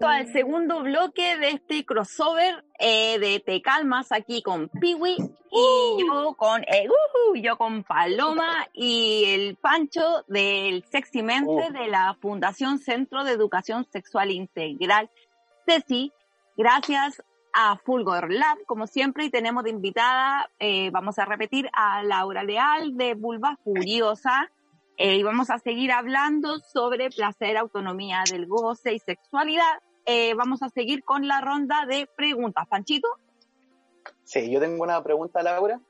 Al segundo bloque de este crossover eh, de Te Calmas aquí con Piwi y yo con eh, yo con Paloma y el Pancho del Sexy Mente de la Fundación Centro de Educación Sexual Integral Ceci. Gracias a Fulgor Lab, como siempre, y tenemos de invitada, eh, vamos a repetir, a Laura Leal de Vulva Furiosa. Eh, y vamos a seguir hablando sobre placer, autonomía del goce y sexualidad. Eh, vamos a seguir con la ronda de preguntas. Panchito, Sí, yo tengo una pregunta, Laura.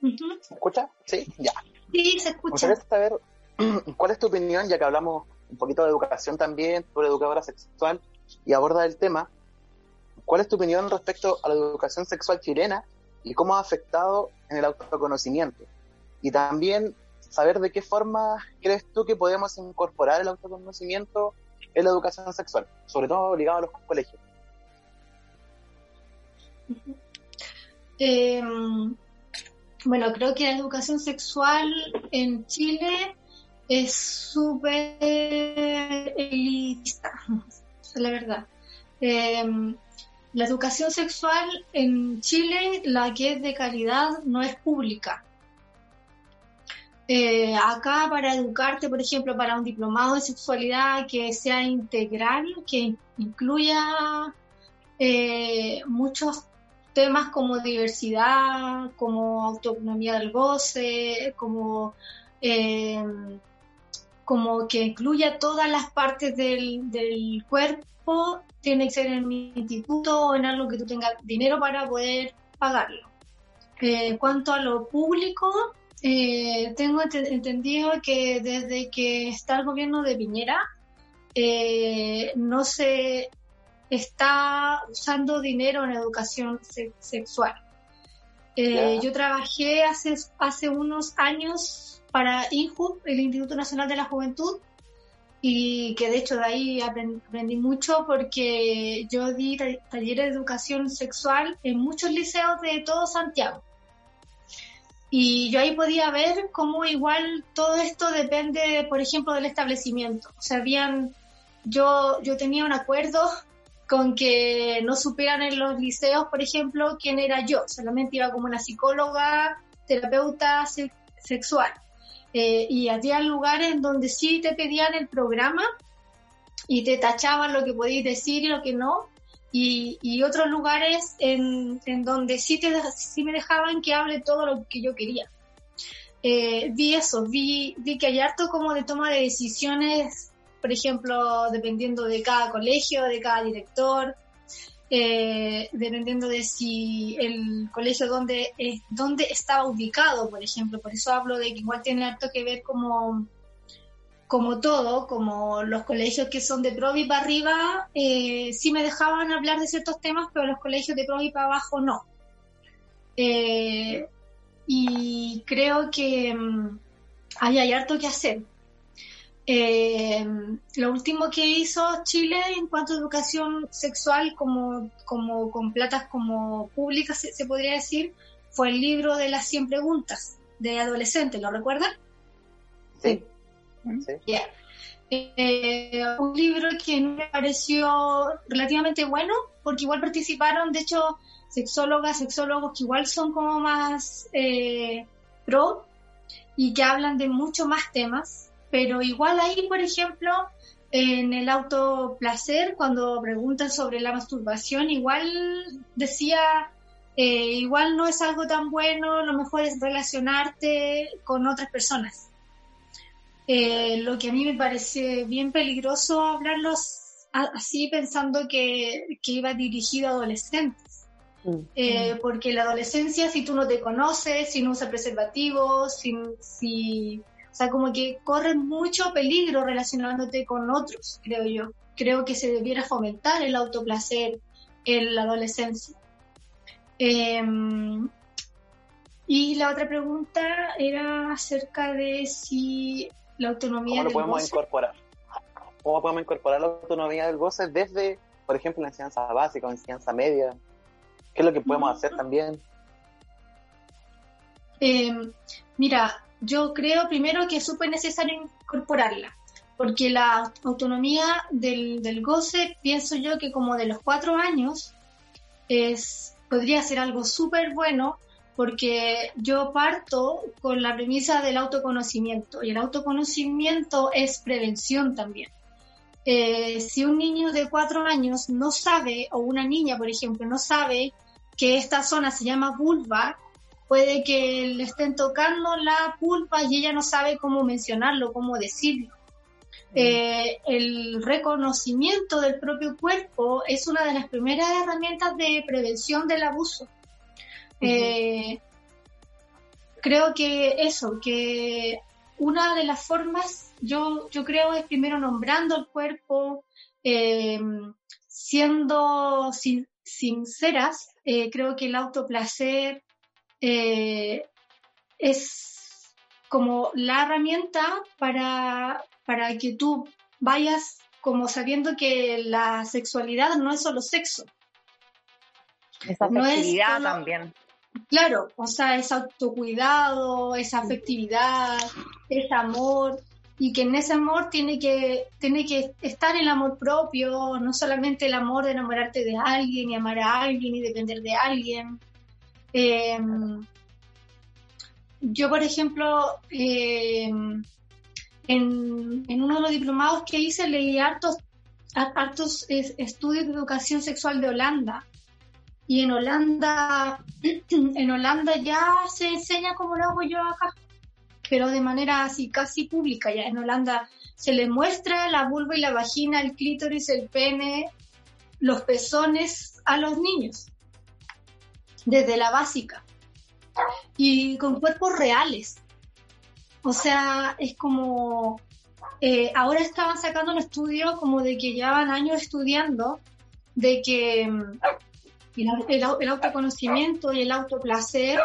¿Me escucha? Sí, ya. Sí, se Me escucha. gustaría saber cuál es tu opinión, ya que hablamos un poquito de educación también, sobre educadora sexual y aborda el tema. ¿Cuál es tu opinión respecto a la educación sexual chilena y cómo ha afectado en el autoconocimiento? Y también saber de qué forma crees tú que podemos incorporar el autoconocimiento en la educación sexual, sobre todo ligado a los colegios. Eh, bueno, creo que la educación sexual en Chile es súper elitista, es la verdad. Eh, la educación sexual en Chile, la que es de calidad, no es pública. Eh, acá para educarte, por ejemplo, para un diplomado de sexualidad que sea integral, que incluya eh, muchos temas como diversidad, como autonomía del goce, como, eh, como que incluya todas las partes del, del cuerpo, tiene que ser en un instituto o en algo que tú tengas dinero para poder pagarlo. Eh, En cuanto a lo público, eh, tengo ente- entendido que desde que está el gobierno de Piñera, eh, no se está usando dinero en educación se- sexual. Eh, yo trabajé hace, hace unos años para INJU, el Instituto Nacional de la Juventud, y que de hecho de ahí aprend- aprendí mucho porque yo di ta- talleres de educación sexual en muchos liceos de todo Santiago. Y yo ahí podía ver cómo igual todo esto depende, por ejemplo, del establecimiento. O sea, habían, yo, yo tenía un acuerdo con que no supieran en los liceos, por ejemplo, quién era yo. Solamente iba como una psicóloga, terapeuta se- sexual. Eh, y había lugares donde sí te pedían el programa y te tachaban lo que podías decir y lo que no. Y, y otros lugares en, en donde sí, te, sí me dejaban que hable todo lo que yo quería. Eh, vi eso, vi, vi que hay harto como de toma de decisiones, por ejemplo, dependiendo de cada colegio, de cada director, eh, dependiendo de si el colegio donde, eh, donde estaba ubicado, por ejemplo. Por eso hablo de que igual tiene harto que ver como, como todo, como los colegios que son de Provi para arriba, eh, sí me dejaban hablar de ciertos temas, pero los colegios de Provi para abajo no. Eh, y creo que mm, ahí hay harto que hacer. Eh, lo último que hizo Chile en cuanto a educación sexual, como, como con platas como públicas, se, se podría decir, fue el libro de las 100 preguntas de adolescentes, ¿lo recuerdan? Sí. Sí. Yeah. Eh, un libro que me pareció relativamente bueno, porque igual participaron, de hecho, sexólogas, sexólogos que igual son como más eh, pro y que hablan de mucho más temas, pero igual ahí, por ejemplo, en el autoplacer, cuando preguntan sobre la masturbación, igual decía, eh, igual no es algo tan bueno, lo mejor es relacionarte con otras personas. Eh, lo que a mí me parece bien peligroso hablarlos así pensando que, que iba dirigido a adolescentes. Eh, porque la adolescencia, si tú no te conoces, si no usas preservativos, si, si, o sea, como que corres mucho peligro relacionándote con otros, creo yo. Creo que se debiera fomentar el autoplacer en la adolescencia. Em, y la otra pregunta era acerca de si la autonomía ¿Cómo lo del podemos goce- incorporar? ¿Cómo podemos incorporar la autonomía del goce desde, por ejemplo, la enseñanza básica o enseñanza media? ¿Qué es lo que podemos hacer también? Eh, mira, yo creo primero que es súper necesario incorporarla, porque la autonomía del, del goce, pienso yo que como de los cuatro años, es, podría ser algo súper bueno porque yo parto con la premisa del autoconocimiento y el autoconocimiento es prevención también. Eh, si un niño de cuatro años no sabe, o una niña, por ejemplo, no sabe que esta zona se llama vulva, puede que le estén tocando la pulpa y ella no sabe cómo mencionarlo, cómo decirlo. Eh, el reconocimiento del propio cuerpo es una de las primeras herramientas de prevención del abuso. Eh, creo que eso, que una de las formas, yo, yo creo, es primero nombrando el cuerpo, eh, siendo sinceras, creo que el autoplacer es como la herramienta para, para que tú vayas como sabiendo que la sexualidad no es solo sexo. Esa No es solo- también. Claro, o sea, es autocuidado, es afectividad, es amor, y que en ese amor tiene que, tiene que estar el amor propio, no solamente el amor de enamorarte de alguien y amar a alguien y depender de alguien. Eh, yo, por ejemplo, eh, en, en uno de los diplomados que hice leí hartos, har- hartos es- estudios de educación sexual de Holanda. Y en Holanda, en Holanda ya se enseña como lo hago yo acá, pero de manera así casi pública ya. En Holanda se le muestra la vulva y la vagina, el clítoris, el pene, los pezones a los niños, desde la básica, y con cuerpos reales. O sea, es como, eh, ahora estaban sacando un estudio como de que llevan años estudiando, de que el, el el autoconocimiento y el autoplacer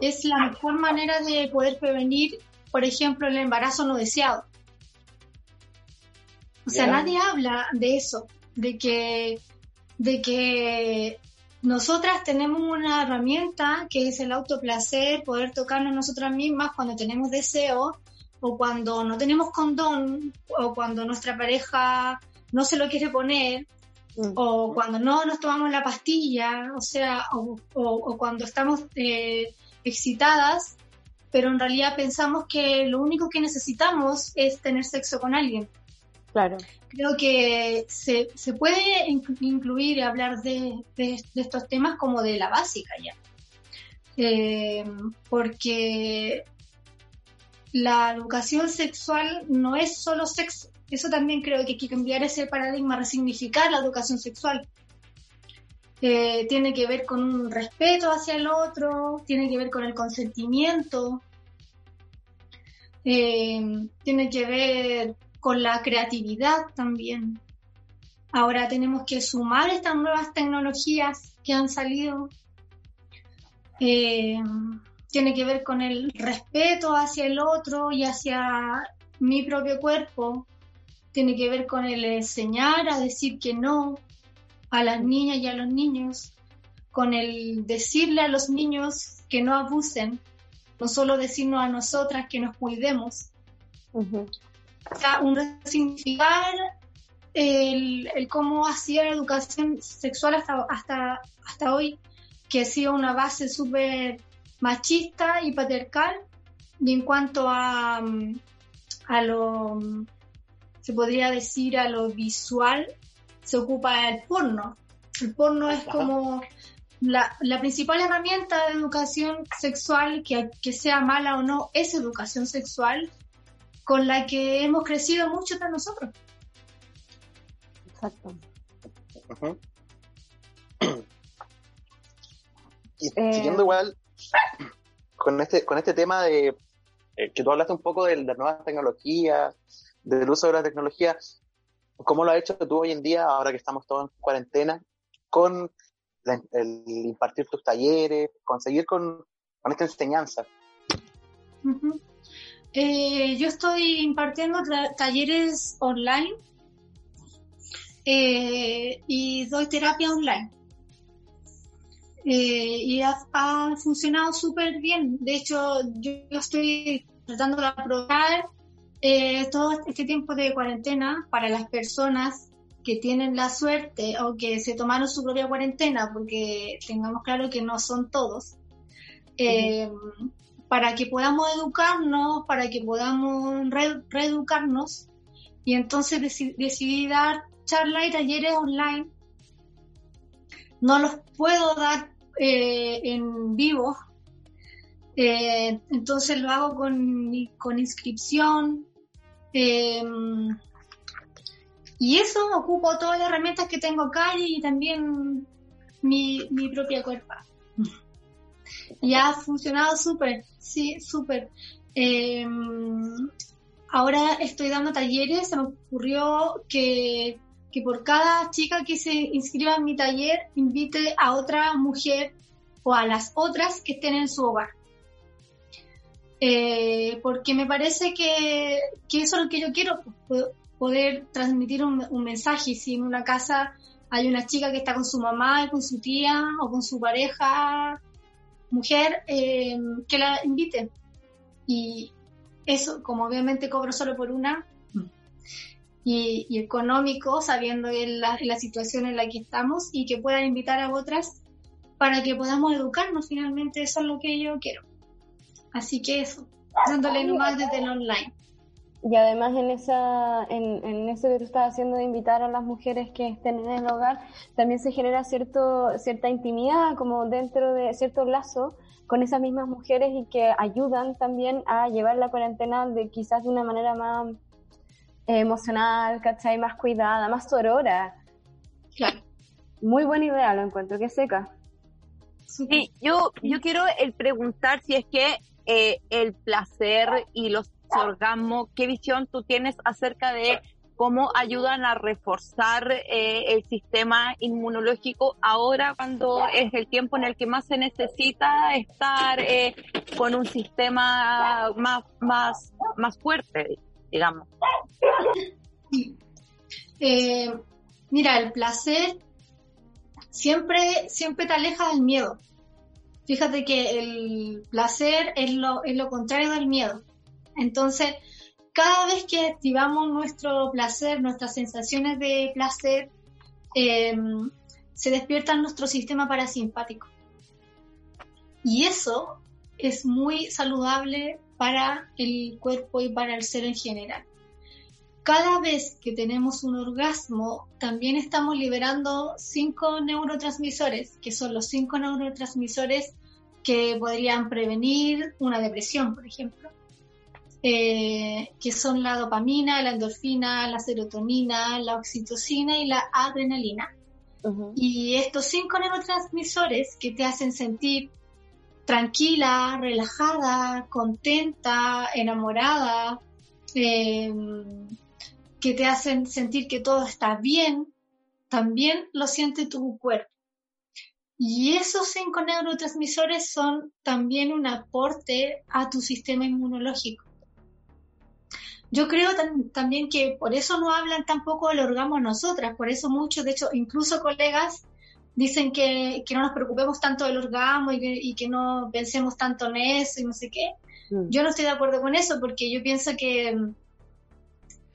es la mejor manera de poder prevenir, por ejemplo, el embarazo no deseado. O sea, nadie habla de eso, de que, de que nosotras tenemos una herramienta que es el autoplacer, poder tocarnos nosotras mismas cuando tenemos deseo o cuando no tenemos condón o cuando nuestra pareja no se lo quiere poner o cuando no nos tomamos la pastilla, o sea, o, o- o cuando estamos eh, excitadas, pero en realidad pensamos que lo único que necesitamos es tener sexo con alguien. Claro. Creo que se, se puede inclu- incluir y hablar de, de- de estos temas como de la básica ya. Eh, porque la educación sexual no es solo sexo. Eso también creo que hay que cambiar ese paradigma, resignificar la educación sexual. Eh, tiene que ver con un respeto hacia el otro, tiene que ver con el consentimiento, eh, tiene que ver con la creatividad también. Ahora tenemos que sumar estas nuevas tecnologías que han salido. Eh, tiene que ver con el respeto hacia el otro y hacia mi propio cuerpo. Tiene que ver con el enseñar a decir que no a las niñas y a los niños. Con el decirle a los niños que no abusen. No solo decirnos a nosotras que nos cuidemos. Ujú. O sea, un resignificar el, el cómo hacía la educación sexual hasta, hasta, hasta hoy, que ha sido una base súper machista y patriarcal. Y en cuanto a, a lo, se podría decir, a lo visual, se ocupa el porno. El porno es Ajá. como la, la principal herramienta de educación sexual, que, que sea mala o no, es educación sexual, con la que hemos crecido mucho de nosotros. Exacto. Y Eh, siguiendo igual con este, con este tema de eh, que tú hablaste un poco de las nuevas tecnologías, del uso de la tecnología, ¿cómo lo has hecho tú hoy en día, ahora que estamos todos en cuarentena, con el impartir tus talleres, conseguir con, esta enseñanza? Eh, yo estoy impartiendo talleres online eh, y doy terapia online. Eh, y ha, ha funcionado súper bien. De hecho, yo, yo estoy tratando de aprobar eh, todo este tiempo de cuarentena para las personas que tienen la suerte o que se tomaron su propia cuarentena, porque tengamos claro que no son todos, eh, para que podamos educarnos, para que podamos re- reeducarnos, y entonces deci- decidí dar charlas y talleres online. No los puedo dar eh, en vivo, entonces lo hago con, con inscripción. Eh, y eso ocupo todas las herramientas que tengo acá y también mi, mi propia cuerpa. Y ha funcionado súper, sí, súper. Eh, ahora estoy dando talleres, se me ocurrió que, que por cada chica que se inscriba en mi taller invite a otra mujer o a las otras que estén en su hogar. Eh, porque me parece que, que eso es lo que yo quiero, po- poder transmitir un, un mensaje. Si en una casa hay una chica que está con su mamá, con su tía o con su pareja mujer, eh, que la invite. Y eso, como obviamente cobro solo por una, y, y económico, sabiendo en la, la situación en la que estamos, y que puedan invitar a otras para que podamos educarnos finalmente, eso es lo que yo quiero. Así que eso, dándole nomás desde el online. Y además en esa, en, en eso que tú estás haciendo de invitar a las mujeres que estén en el hogar, también se genera cierto, cierta intimidad, como dentro de cierto lazo con esas mismas mujeres y que ayudan también a llevar la cuarentena de quizás de una manera más eh, emocional, ¿cachai? Más cuidada, más sorora. Claro. Muy buena idea, lo encuentro, que seca. Sí, yo, yo quiero el preguntar si es que eh, el placer y los orgasmos, ¿qué visión tú tienes acerca de cómo ayudan a reforzar eh, el sistema inmunológico ahora cuando es el tiempo en el que más se necesita estar eh, con un sistema más, más, más fuerte, digamos? Eh, mira, el placer siempre, siempre te aleja del miedo. Fíjate que el placer es lo, contrario del miedo. Entonces, cada vez que activamos nuestro placer, nuestras sensaciones de placer, eh, se despierta nuestro sistema parasimpático. Y eso es muy saludable para el cuerpo y para el ser en general. Cada vez que tenemos un orgasmo, también estamos liberando cinco neurotransmisores, que son los cinco neurotransmisores que podrían prevenir una depresión, por ejemplo eh, que son la dopamina, la endorfina, la serotonina, la oxitocina y la adrenalina. Y estos cinco neurotransmisores que te hacen sentir tranquila, relajada, contenta, enamorada, eh, que te hacen sentir que todo está bien, también lo siente tu cuerpo. Y esos cinco neurotransmisores son también un aporte a tu sistema inmunológico. Yo creo tam- también que por eso no hablan tampoco del orgasmo nosotras, por eso muchos, de hecho, incluso colegas dicen que, que no nos preocupemos tanto del orgasmo y que, y que no pensemos tanto en eso y no sé qué. Mm. Yo no estoy de acuerdo con eso porque yo pienso que,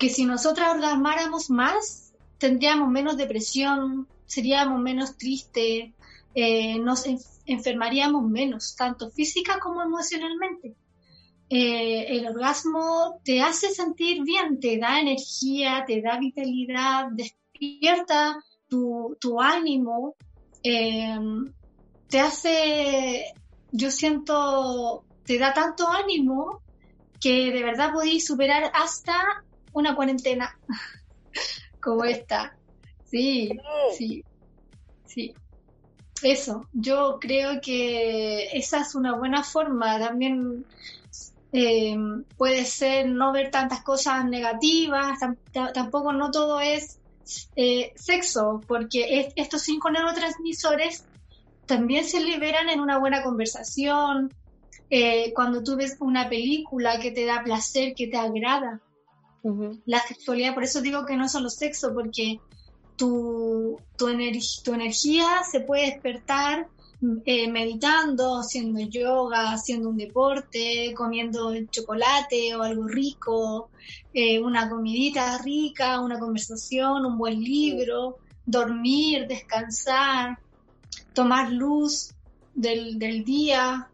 que si nosotras orgasmáramos más, tendríamos menos depresión, seríamos menos tristes, eh, nos en- enfermaríamos menos, tanto física como emocionalmente. Eh, el orgasmo te hace sentir bien, te da energía, te da vitalidad, despierta tu, tu ánimo, eh, te hace, yo siento, te da tanto ánimo que de verdad podéis superar hasta una cuarentena como esta. Sí, sí, sí. Eso, yo creo que esa es una buena forma. También eh, puede ser no ver tantas cosas negativas, tam- ta- tampoco no todo es eh, sexo, porque es- estos cinco neurotransmisores también se liberan en una buena conversación, eh, cuando tú ves una película que te da placer, que te agrada. La sexualidad, por eso digo que no es solo sexo, porque tu, tu, tu energía se puede despertar eh, meditando, haciendo yoga, haciendo un deporte, comiendo chocolate o algo rico, eh, una comidita rica, una conversación, un buen libro, dormir, descansar, tomar luz del, del día,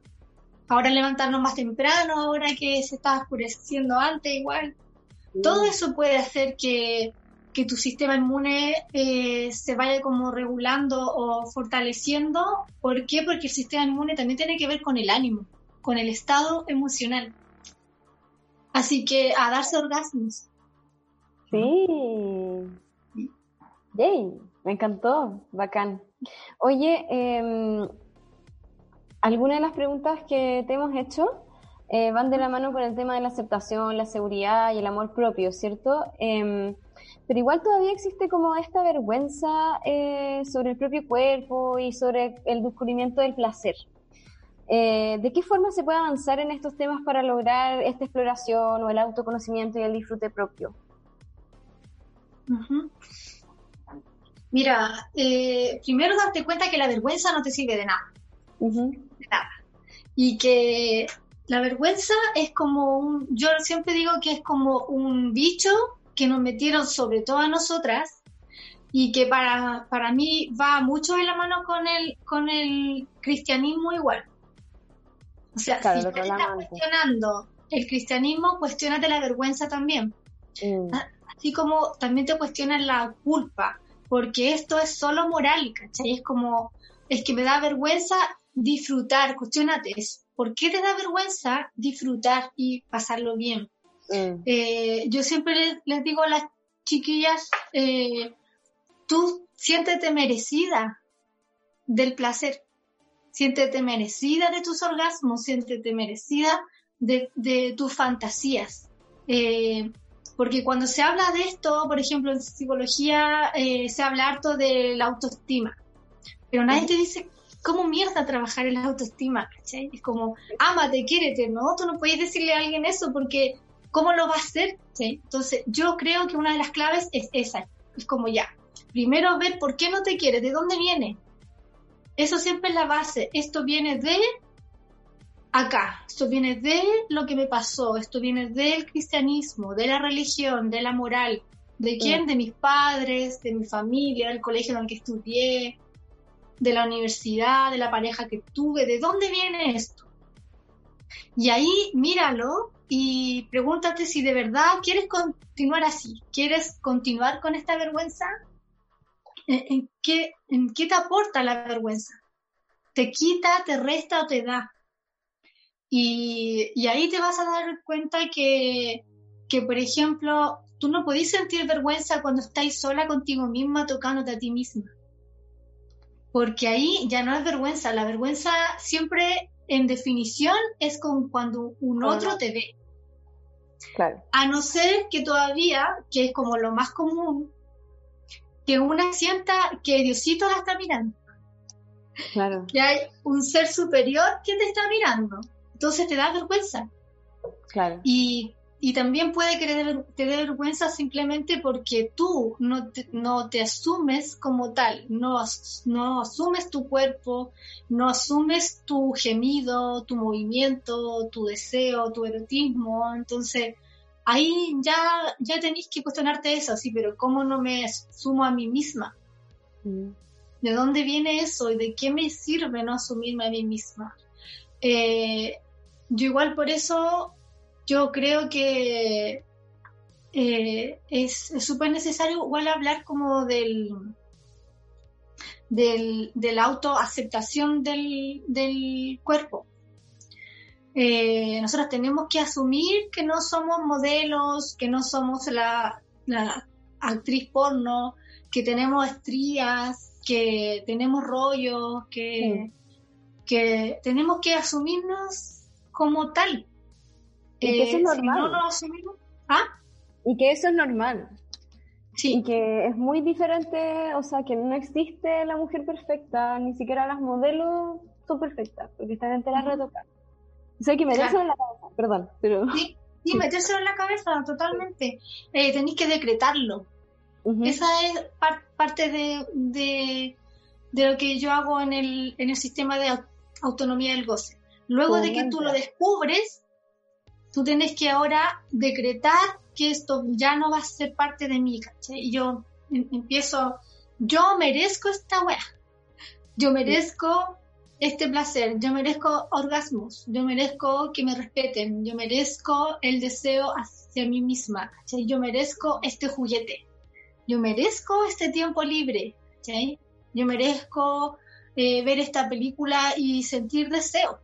ahora levantarnos más temprano, ahora que se está oscureciendo antes igual. Todo eso puede hacer que, que tu sistema inmune eh, se vaya como regulando o fortaleciendo. ¿Por qué? Porque el sistema inmune también tiene que ver con el ánimo, con el estado emocional. Así que a darse orgasmos. Sí. Yay, me encantó, bacán. Oye, em, algunas de las preguntas que te hemos hecho eh, van de la mano con el tema de la aceptación, la seguridad y el amor propio, ¿cierto? Em, pero igual todavía existe como esta vergüenza eh, sobre el propio cuerpo y sobre el descubrimiento del placer. Eh, ¿De qué forma se puede avanzar en estos temas para lograr esta exploración o el autoconocimiento y el disfrute propio? Ujú. Mira, eh, primero darte cuenta que la vergüenza no te sirve de nada, Ujú. de nada. Y que la vergüenza es como un, yo siempre digo que es como un bicho que nos metieron sobre todo a nosotras y que para, para mí va mucho de la mano con el, con el cristianismo igual. O sea, Claro, si tú estás cuestionando el cristianismo, cuestionate la vergüenza también. Mm, así como también te cuestionan la culpa, porque esto es solo moral, ¿cachai? Es como, es que me da vergüenza disfrutar, cuestionate, es, ¿por qué te da vergüenza disfrutar y pasarlo bien? mm, Eh, yo siempre les, les digo a las chiquillas, eh, tú siéntete merecida del placer, siéntete merecida de tus orgasmos, siéntete merecida de, de tus fantasías. Eh, porque cuando se habla de esto, por ejemplo, en psicología eh, se habla harto de la autoestima, pero nadie te dice cómo mierda trabajar en la autoestima, ¿cachai? Es como, ámate, quiérete, ¿no? Tú no puedes decirle a alguien eso porque ¿cómo lo va a hacer? ¿Sí? Entonces, yo creo que una de las claves es esa. Es como ya, primero ver por qué no te quieres, de dónde viene. Eso siempre es la base. Esto viene de acá, esto viene de lo que me pasó, esto viene del cristianismo, de la religión, de la moral. ¿De quién? De mis padres, de mi familia, del colegio en el que estudié, de la universidad, de la pareja que tuve. ¿De dónde viene esto? Y ahí míralo y pregúntate si de verdad quieres continuar así, quieres continuar con esta vergüenza. ¿En, qué, ¿En qué te aporta la vergüenza? ¿Te quita, te resta o te da? Y, y ahí te vas a dar cuenta que, que, por ejemplo, tú no podés sentir vergüenza cuando estás sola contigo misma tocándote a ti misma. Porque ahí ya no es vergüenza, la vergüenza siempre en definición es con cuando un otro. te ve. claro. A no ser que todavía, que es como lo más común, que una sienta que Diosito la está mirando, Claro. que hay un ser superior que te está mirando. Entonces te da vergüenza. Claro. Y, y también puede que te dé- vergüenza simplemente porque tú no te, no te asumes como tal, no, as- no asumes tu cuerpo, no asumes tu gemido, tu movimiento, tu deseo, tu erotismo. Entonces ahí ya, ya tenéis que cuestionarte eso, sí, pero ¿cómo no me asumo a mí misma? Mm, ¿De dónde viene eso y de qué me sirve no asumirme a mí misma? Eh, yo igual por eso, yo creo que eh, es súper necesario igual hablar como del, del, de la autoaceptación del, del cuerpo. Eh, nosotros tenemos que asumir que no somos modelos, que no somos la, la actriz porno, que tenemos estrías, que tenemos rollos, que, que tenemos que asumirnos como tal. Y que eso es si normal. no nos asumimos, ¿ah? Y que eso es normal. Y Sí, que es muy diferente, o sea, que no existe la mujer perfecta, ni siquiera las modelos son perfectas, porque están enteras retocadas. O sea, hay que meterse Claro. en la cabeza, perdón, pero... sí, sí, metérselo en la cabeza totalmente. Eh, tenéis que decretarlo. Esa es par- parte de, de, de lo que yo hago en el, en el sistema de au- autonomía del goce. Luego de que tú lo descubres, tú tienes que ahora decretar que esto ya no va a ser parte de mí, ¿cachai? Y yo em- empiezo, yo merezco esta weá, yo merezco este placer, yo merezco orgasmos, yo merezco que me respeten, yo merezco el deseo hacia mí misma, ¿cachai? Yo merezco este juguete, yo merezco este tiempo libre, ¿cachai? Yo merezco eh, ver esta película y sentir deseo,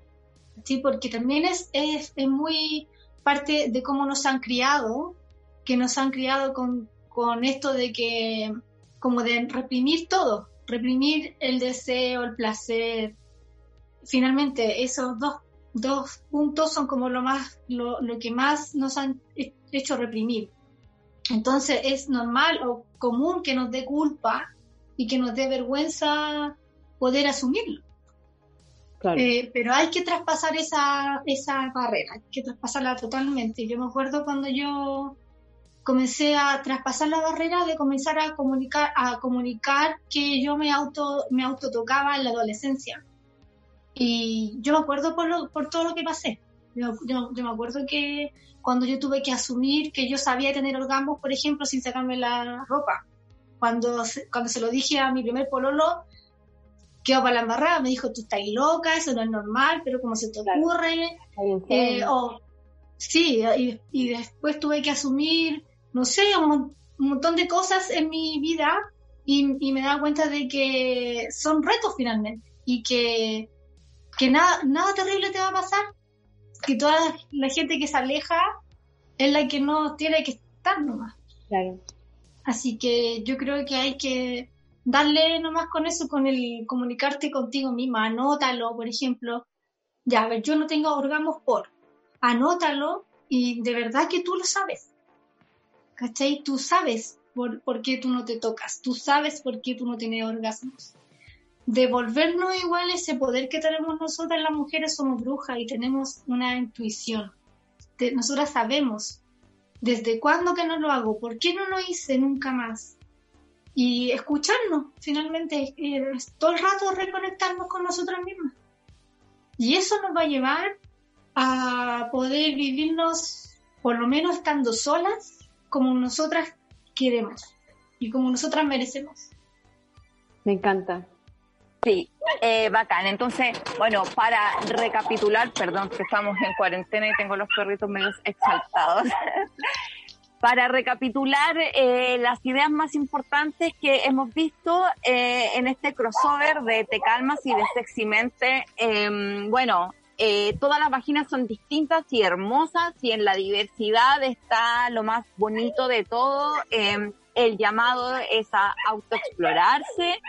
¿sí? Porque también es, es, es muy parte de cómo nos han criado, que nos han criado con, con esto de que, como de reprimir todo, reprimir el deseo, el placer. Finalmente, esos dos, dos puntos son como lo más, lo, lo que más nos han he- hecho reprimir. Entonces es normal o común que nos dé culpa y que nos dé vergüenza poder asumirlo. Claro. Eh, pero hay que traspasar esa, esa barrera, hay que traspasarla totalmente. Yo me acuerdo cuando yo comencé a traspasar la barrera de comenzar a comunicar, a comunicar que yo me auto, me autotocaba en la adolescencia. Y yo me acuerdo por, lo- por todo lo que pasé. Yo, yo, yo me acuerdo que cuando yo tuve que asumir que yo sabía tener orgasmos, por ejemplo, sin sacarme la ropa. Cuando, cuando se lo dije a mi primer pololo, quedó para la embarrada, me dijo, tú estás loca, eso no es normal, pero como se te ocurre, eh, o- sí, y, y después tuve que asumir, no sé, un montón de cosas en mi vida y, y me daba cuenta de que son retos finalmente y que, que nada, nada terrible te va a pasar, que toda la gente que se aleja es la que no tiene que estar nomás. Claro. Así que yo creo que hay que darle nomás con eso, con el comunicarte contigo misma, anótalo, por ejemplo. Ya, a ver, yo no tengo orgasmos por. Anótalo y de verdad que tú lo sabes. ¿Cachai? Tú sabes por, por qué tú no te tocas. Tú sabes por qué tú no tienes orgasmos. Devolvernos igual ese poder que tenemos nosotras las mujeres, somos brujas y tenemos una intuición. Nosotras sabemos desde cuándo que no lo hago, por qué no lo hice nunca más. Y escucharnos, finalmente, es todo el rato reconectarnos con nosotras mismas. Y eso nos va a llevar a poder vivirnos, por lo menos estando solas, como nosotras queremos y como nosotras merecemos. Me encanta. Sí, eh, bacán. Entonces, bueno, para recapitular, perdón, que estamos en cuarentena y tengo los perritos medio exaltados. para recapitular eh, las ideas más importantes que hemos visto eh, en este crossover de Te Calmas y de Seximente. Eh, bueno, todas las vaginas son distintas y hermosas y en la diversidad está lo más bonito de todo. Eh, el llamado es a autoexplorarse,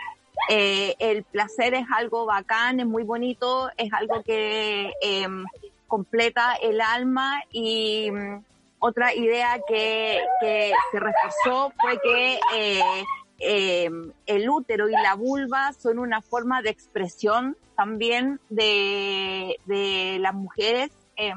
eh, el placer es algo bacán, es muy bonito, es algo que eh, completa el alma y otra idea que, que se reforzó fue que eh, eh, el útero y la vulva son una forma de expresión también de, de las mujeres eh,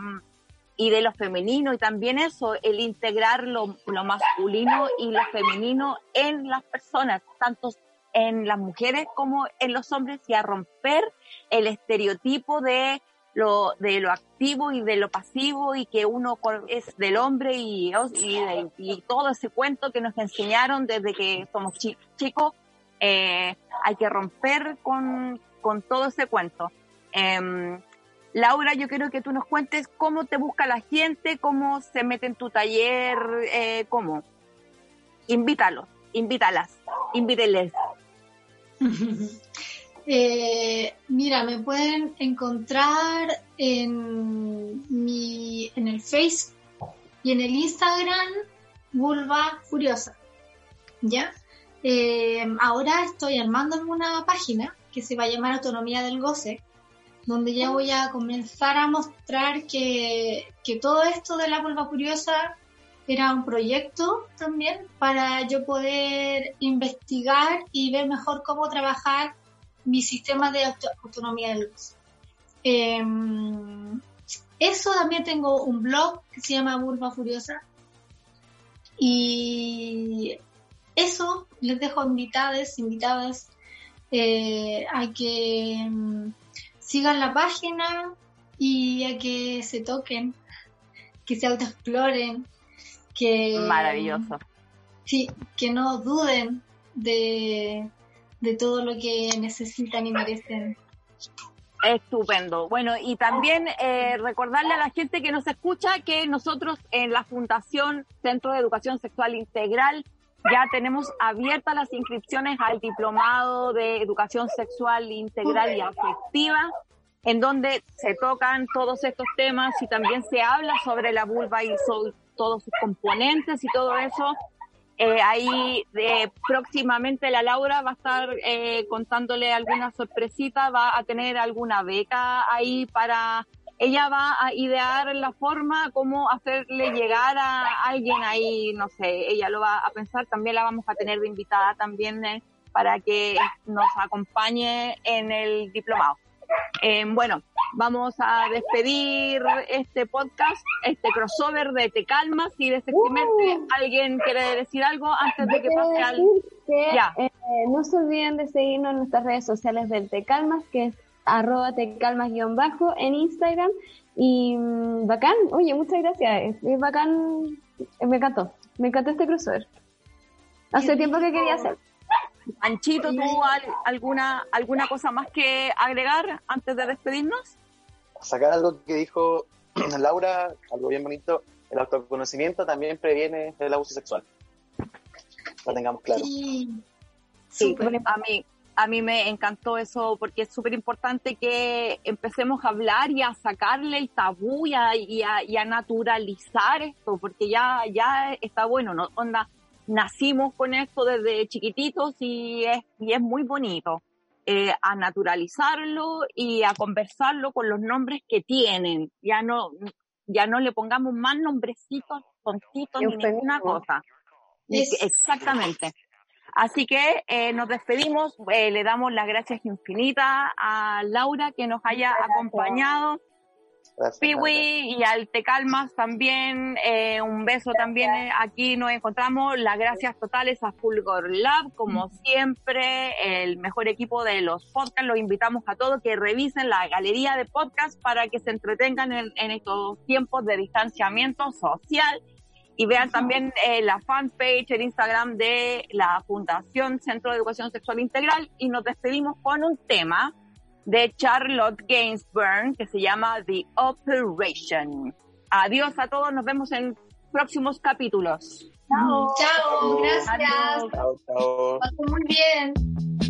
y de lo femenino y también eso, el integrar lo, lo masculino y lo femenino en las personas, tanto en las mujeres como en los hombres y a romper el estereotipo de lo, de lo activo y de lo pasivo y que uno es del hombre y, y, y todo ese cuento que nos enseñaron desde que somos chi- chicos, eh, hay que romper con, con todo ese cuento. Em, Laura, yo quiero que tú nos cuentes cómo te busca la gente, cómo se mete en tu taller, eh, cómo. Invítalos, invítalas, invíteles. Eh, mira, me pueden encontrar en mi en el Facebook y en el Instagram Vulva Furiosa. ¿Ya? Eh, ahora estoy armándome una página que se va a llamar Autonomía del Goce, donde ya voy a comenzar a mostrar que, que todo esto de la vulva furiosa era un proyecto también para yo poder investigar y ver mejor cómo trabajar mi sistema de auto- autonomía del goce. Eh, eso también tengo un blog que se llama Vulva Furiosa. Y eso les dejo invitadas, invitadas eh, a que mm, sigan la página y a que se toquen, que se autoexploren, que Maravilloso. sí, que no duden de, de todo lo que necesitan y merecen. Estupendo. Bueno, y también eh, recordarle a la gente que nos escucha que nosotros en la Fundación Centro de Educación Sexual Integral ya tenemos abiertas las inscripciones al Diplomado de Educación Sexual Integral y Afectiva, en donde se tocan todos estos temas y también se habla sobre la vulva y so- todos sus componentes y todo eso. Eh, ahí eh, próximamente la Laura va a estar eh, contándole alguna sorpresita, va a tener alguna beca ahí para... Ella va a idear la forma cómo hacerle llegar a alguien ahí, no sé, ella lo va a pensar, también la vamos a tener de invitada también eh, para que nos acompañe en el diplomado. Eh, bueno, vamos a despedir este podcast, este crossover de Te Calmas y de Sexymente. ¿Alguien quiere decir algo antes de que pase al...? que Ya. eh, no se olviden de seguirnos en nuestras redes sociales del Tecalmas, que es arroba tecalmas-bajo en Instagram. Y mm, bacán, oye, muchas gracias. Es, bacán, me encantó, me encantó este crossover. Hace tiempo que quería hacer. Anchito, ¿tú al- alguna, alguna cosa más que agregar antes de despedirnos? Sacar algo que dijo Laura, algo bien bonito, el autoconocimiento también previene el abuso sexual. Lo tengamos claro. Sí, Sí, a mí, a mí me encantó eso porque es súper importante que empecemos a hablar y a sacarle el tabú y a, y a- y a naturalizar esto, porque ya, ya está bueno, ¿no? Onda, nacimos con esto desde chiquititos y es, y es muy bonito. eh, a naturalizarlo y a conversarlo con los nombres que tienen. Ya no, ya no le pongamos más nombrecitos, tontitos, ni ninguna cosa. Es- exactamente. Así que eh, nos despedimos, eh, le damos las gracias infinitas a Laura que nos haya acompañado, Piwi y al Te Calmas también, eh, un beso también, eh, aquí nos encontramos, las gracias totales a Fulgor Lab, como siempre, el mejor equipo de los podcasts, los invitamos a todos que revisen la galería de podcasts para que se entretengan en, en estos tiempos de distanciamiento social. Y vean también eh, la fanpage, el Instagram de la Fundación Centro de Educación Sexual Integral. Y nos despedimos con un tema de Charlotte Gainsbourg que se llama The Operation. Adiós a todos, nos vemos en próximos capítulos. Chao. Chao, gracias. Adiós. Chao, chao. Pasó muy bien.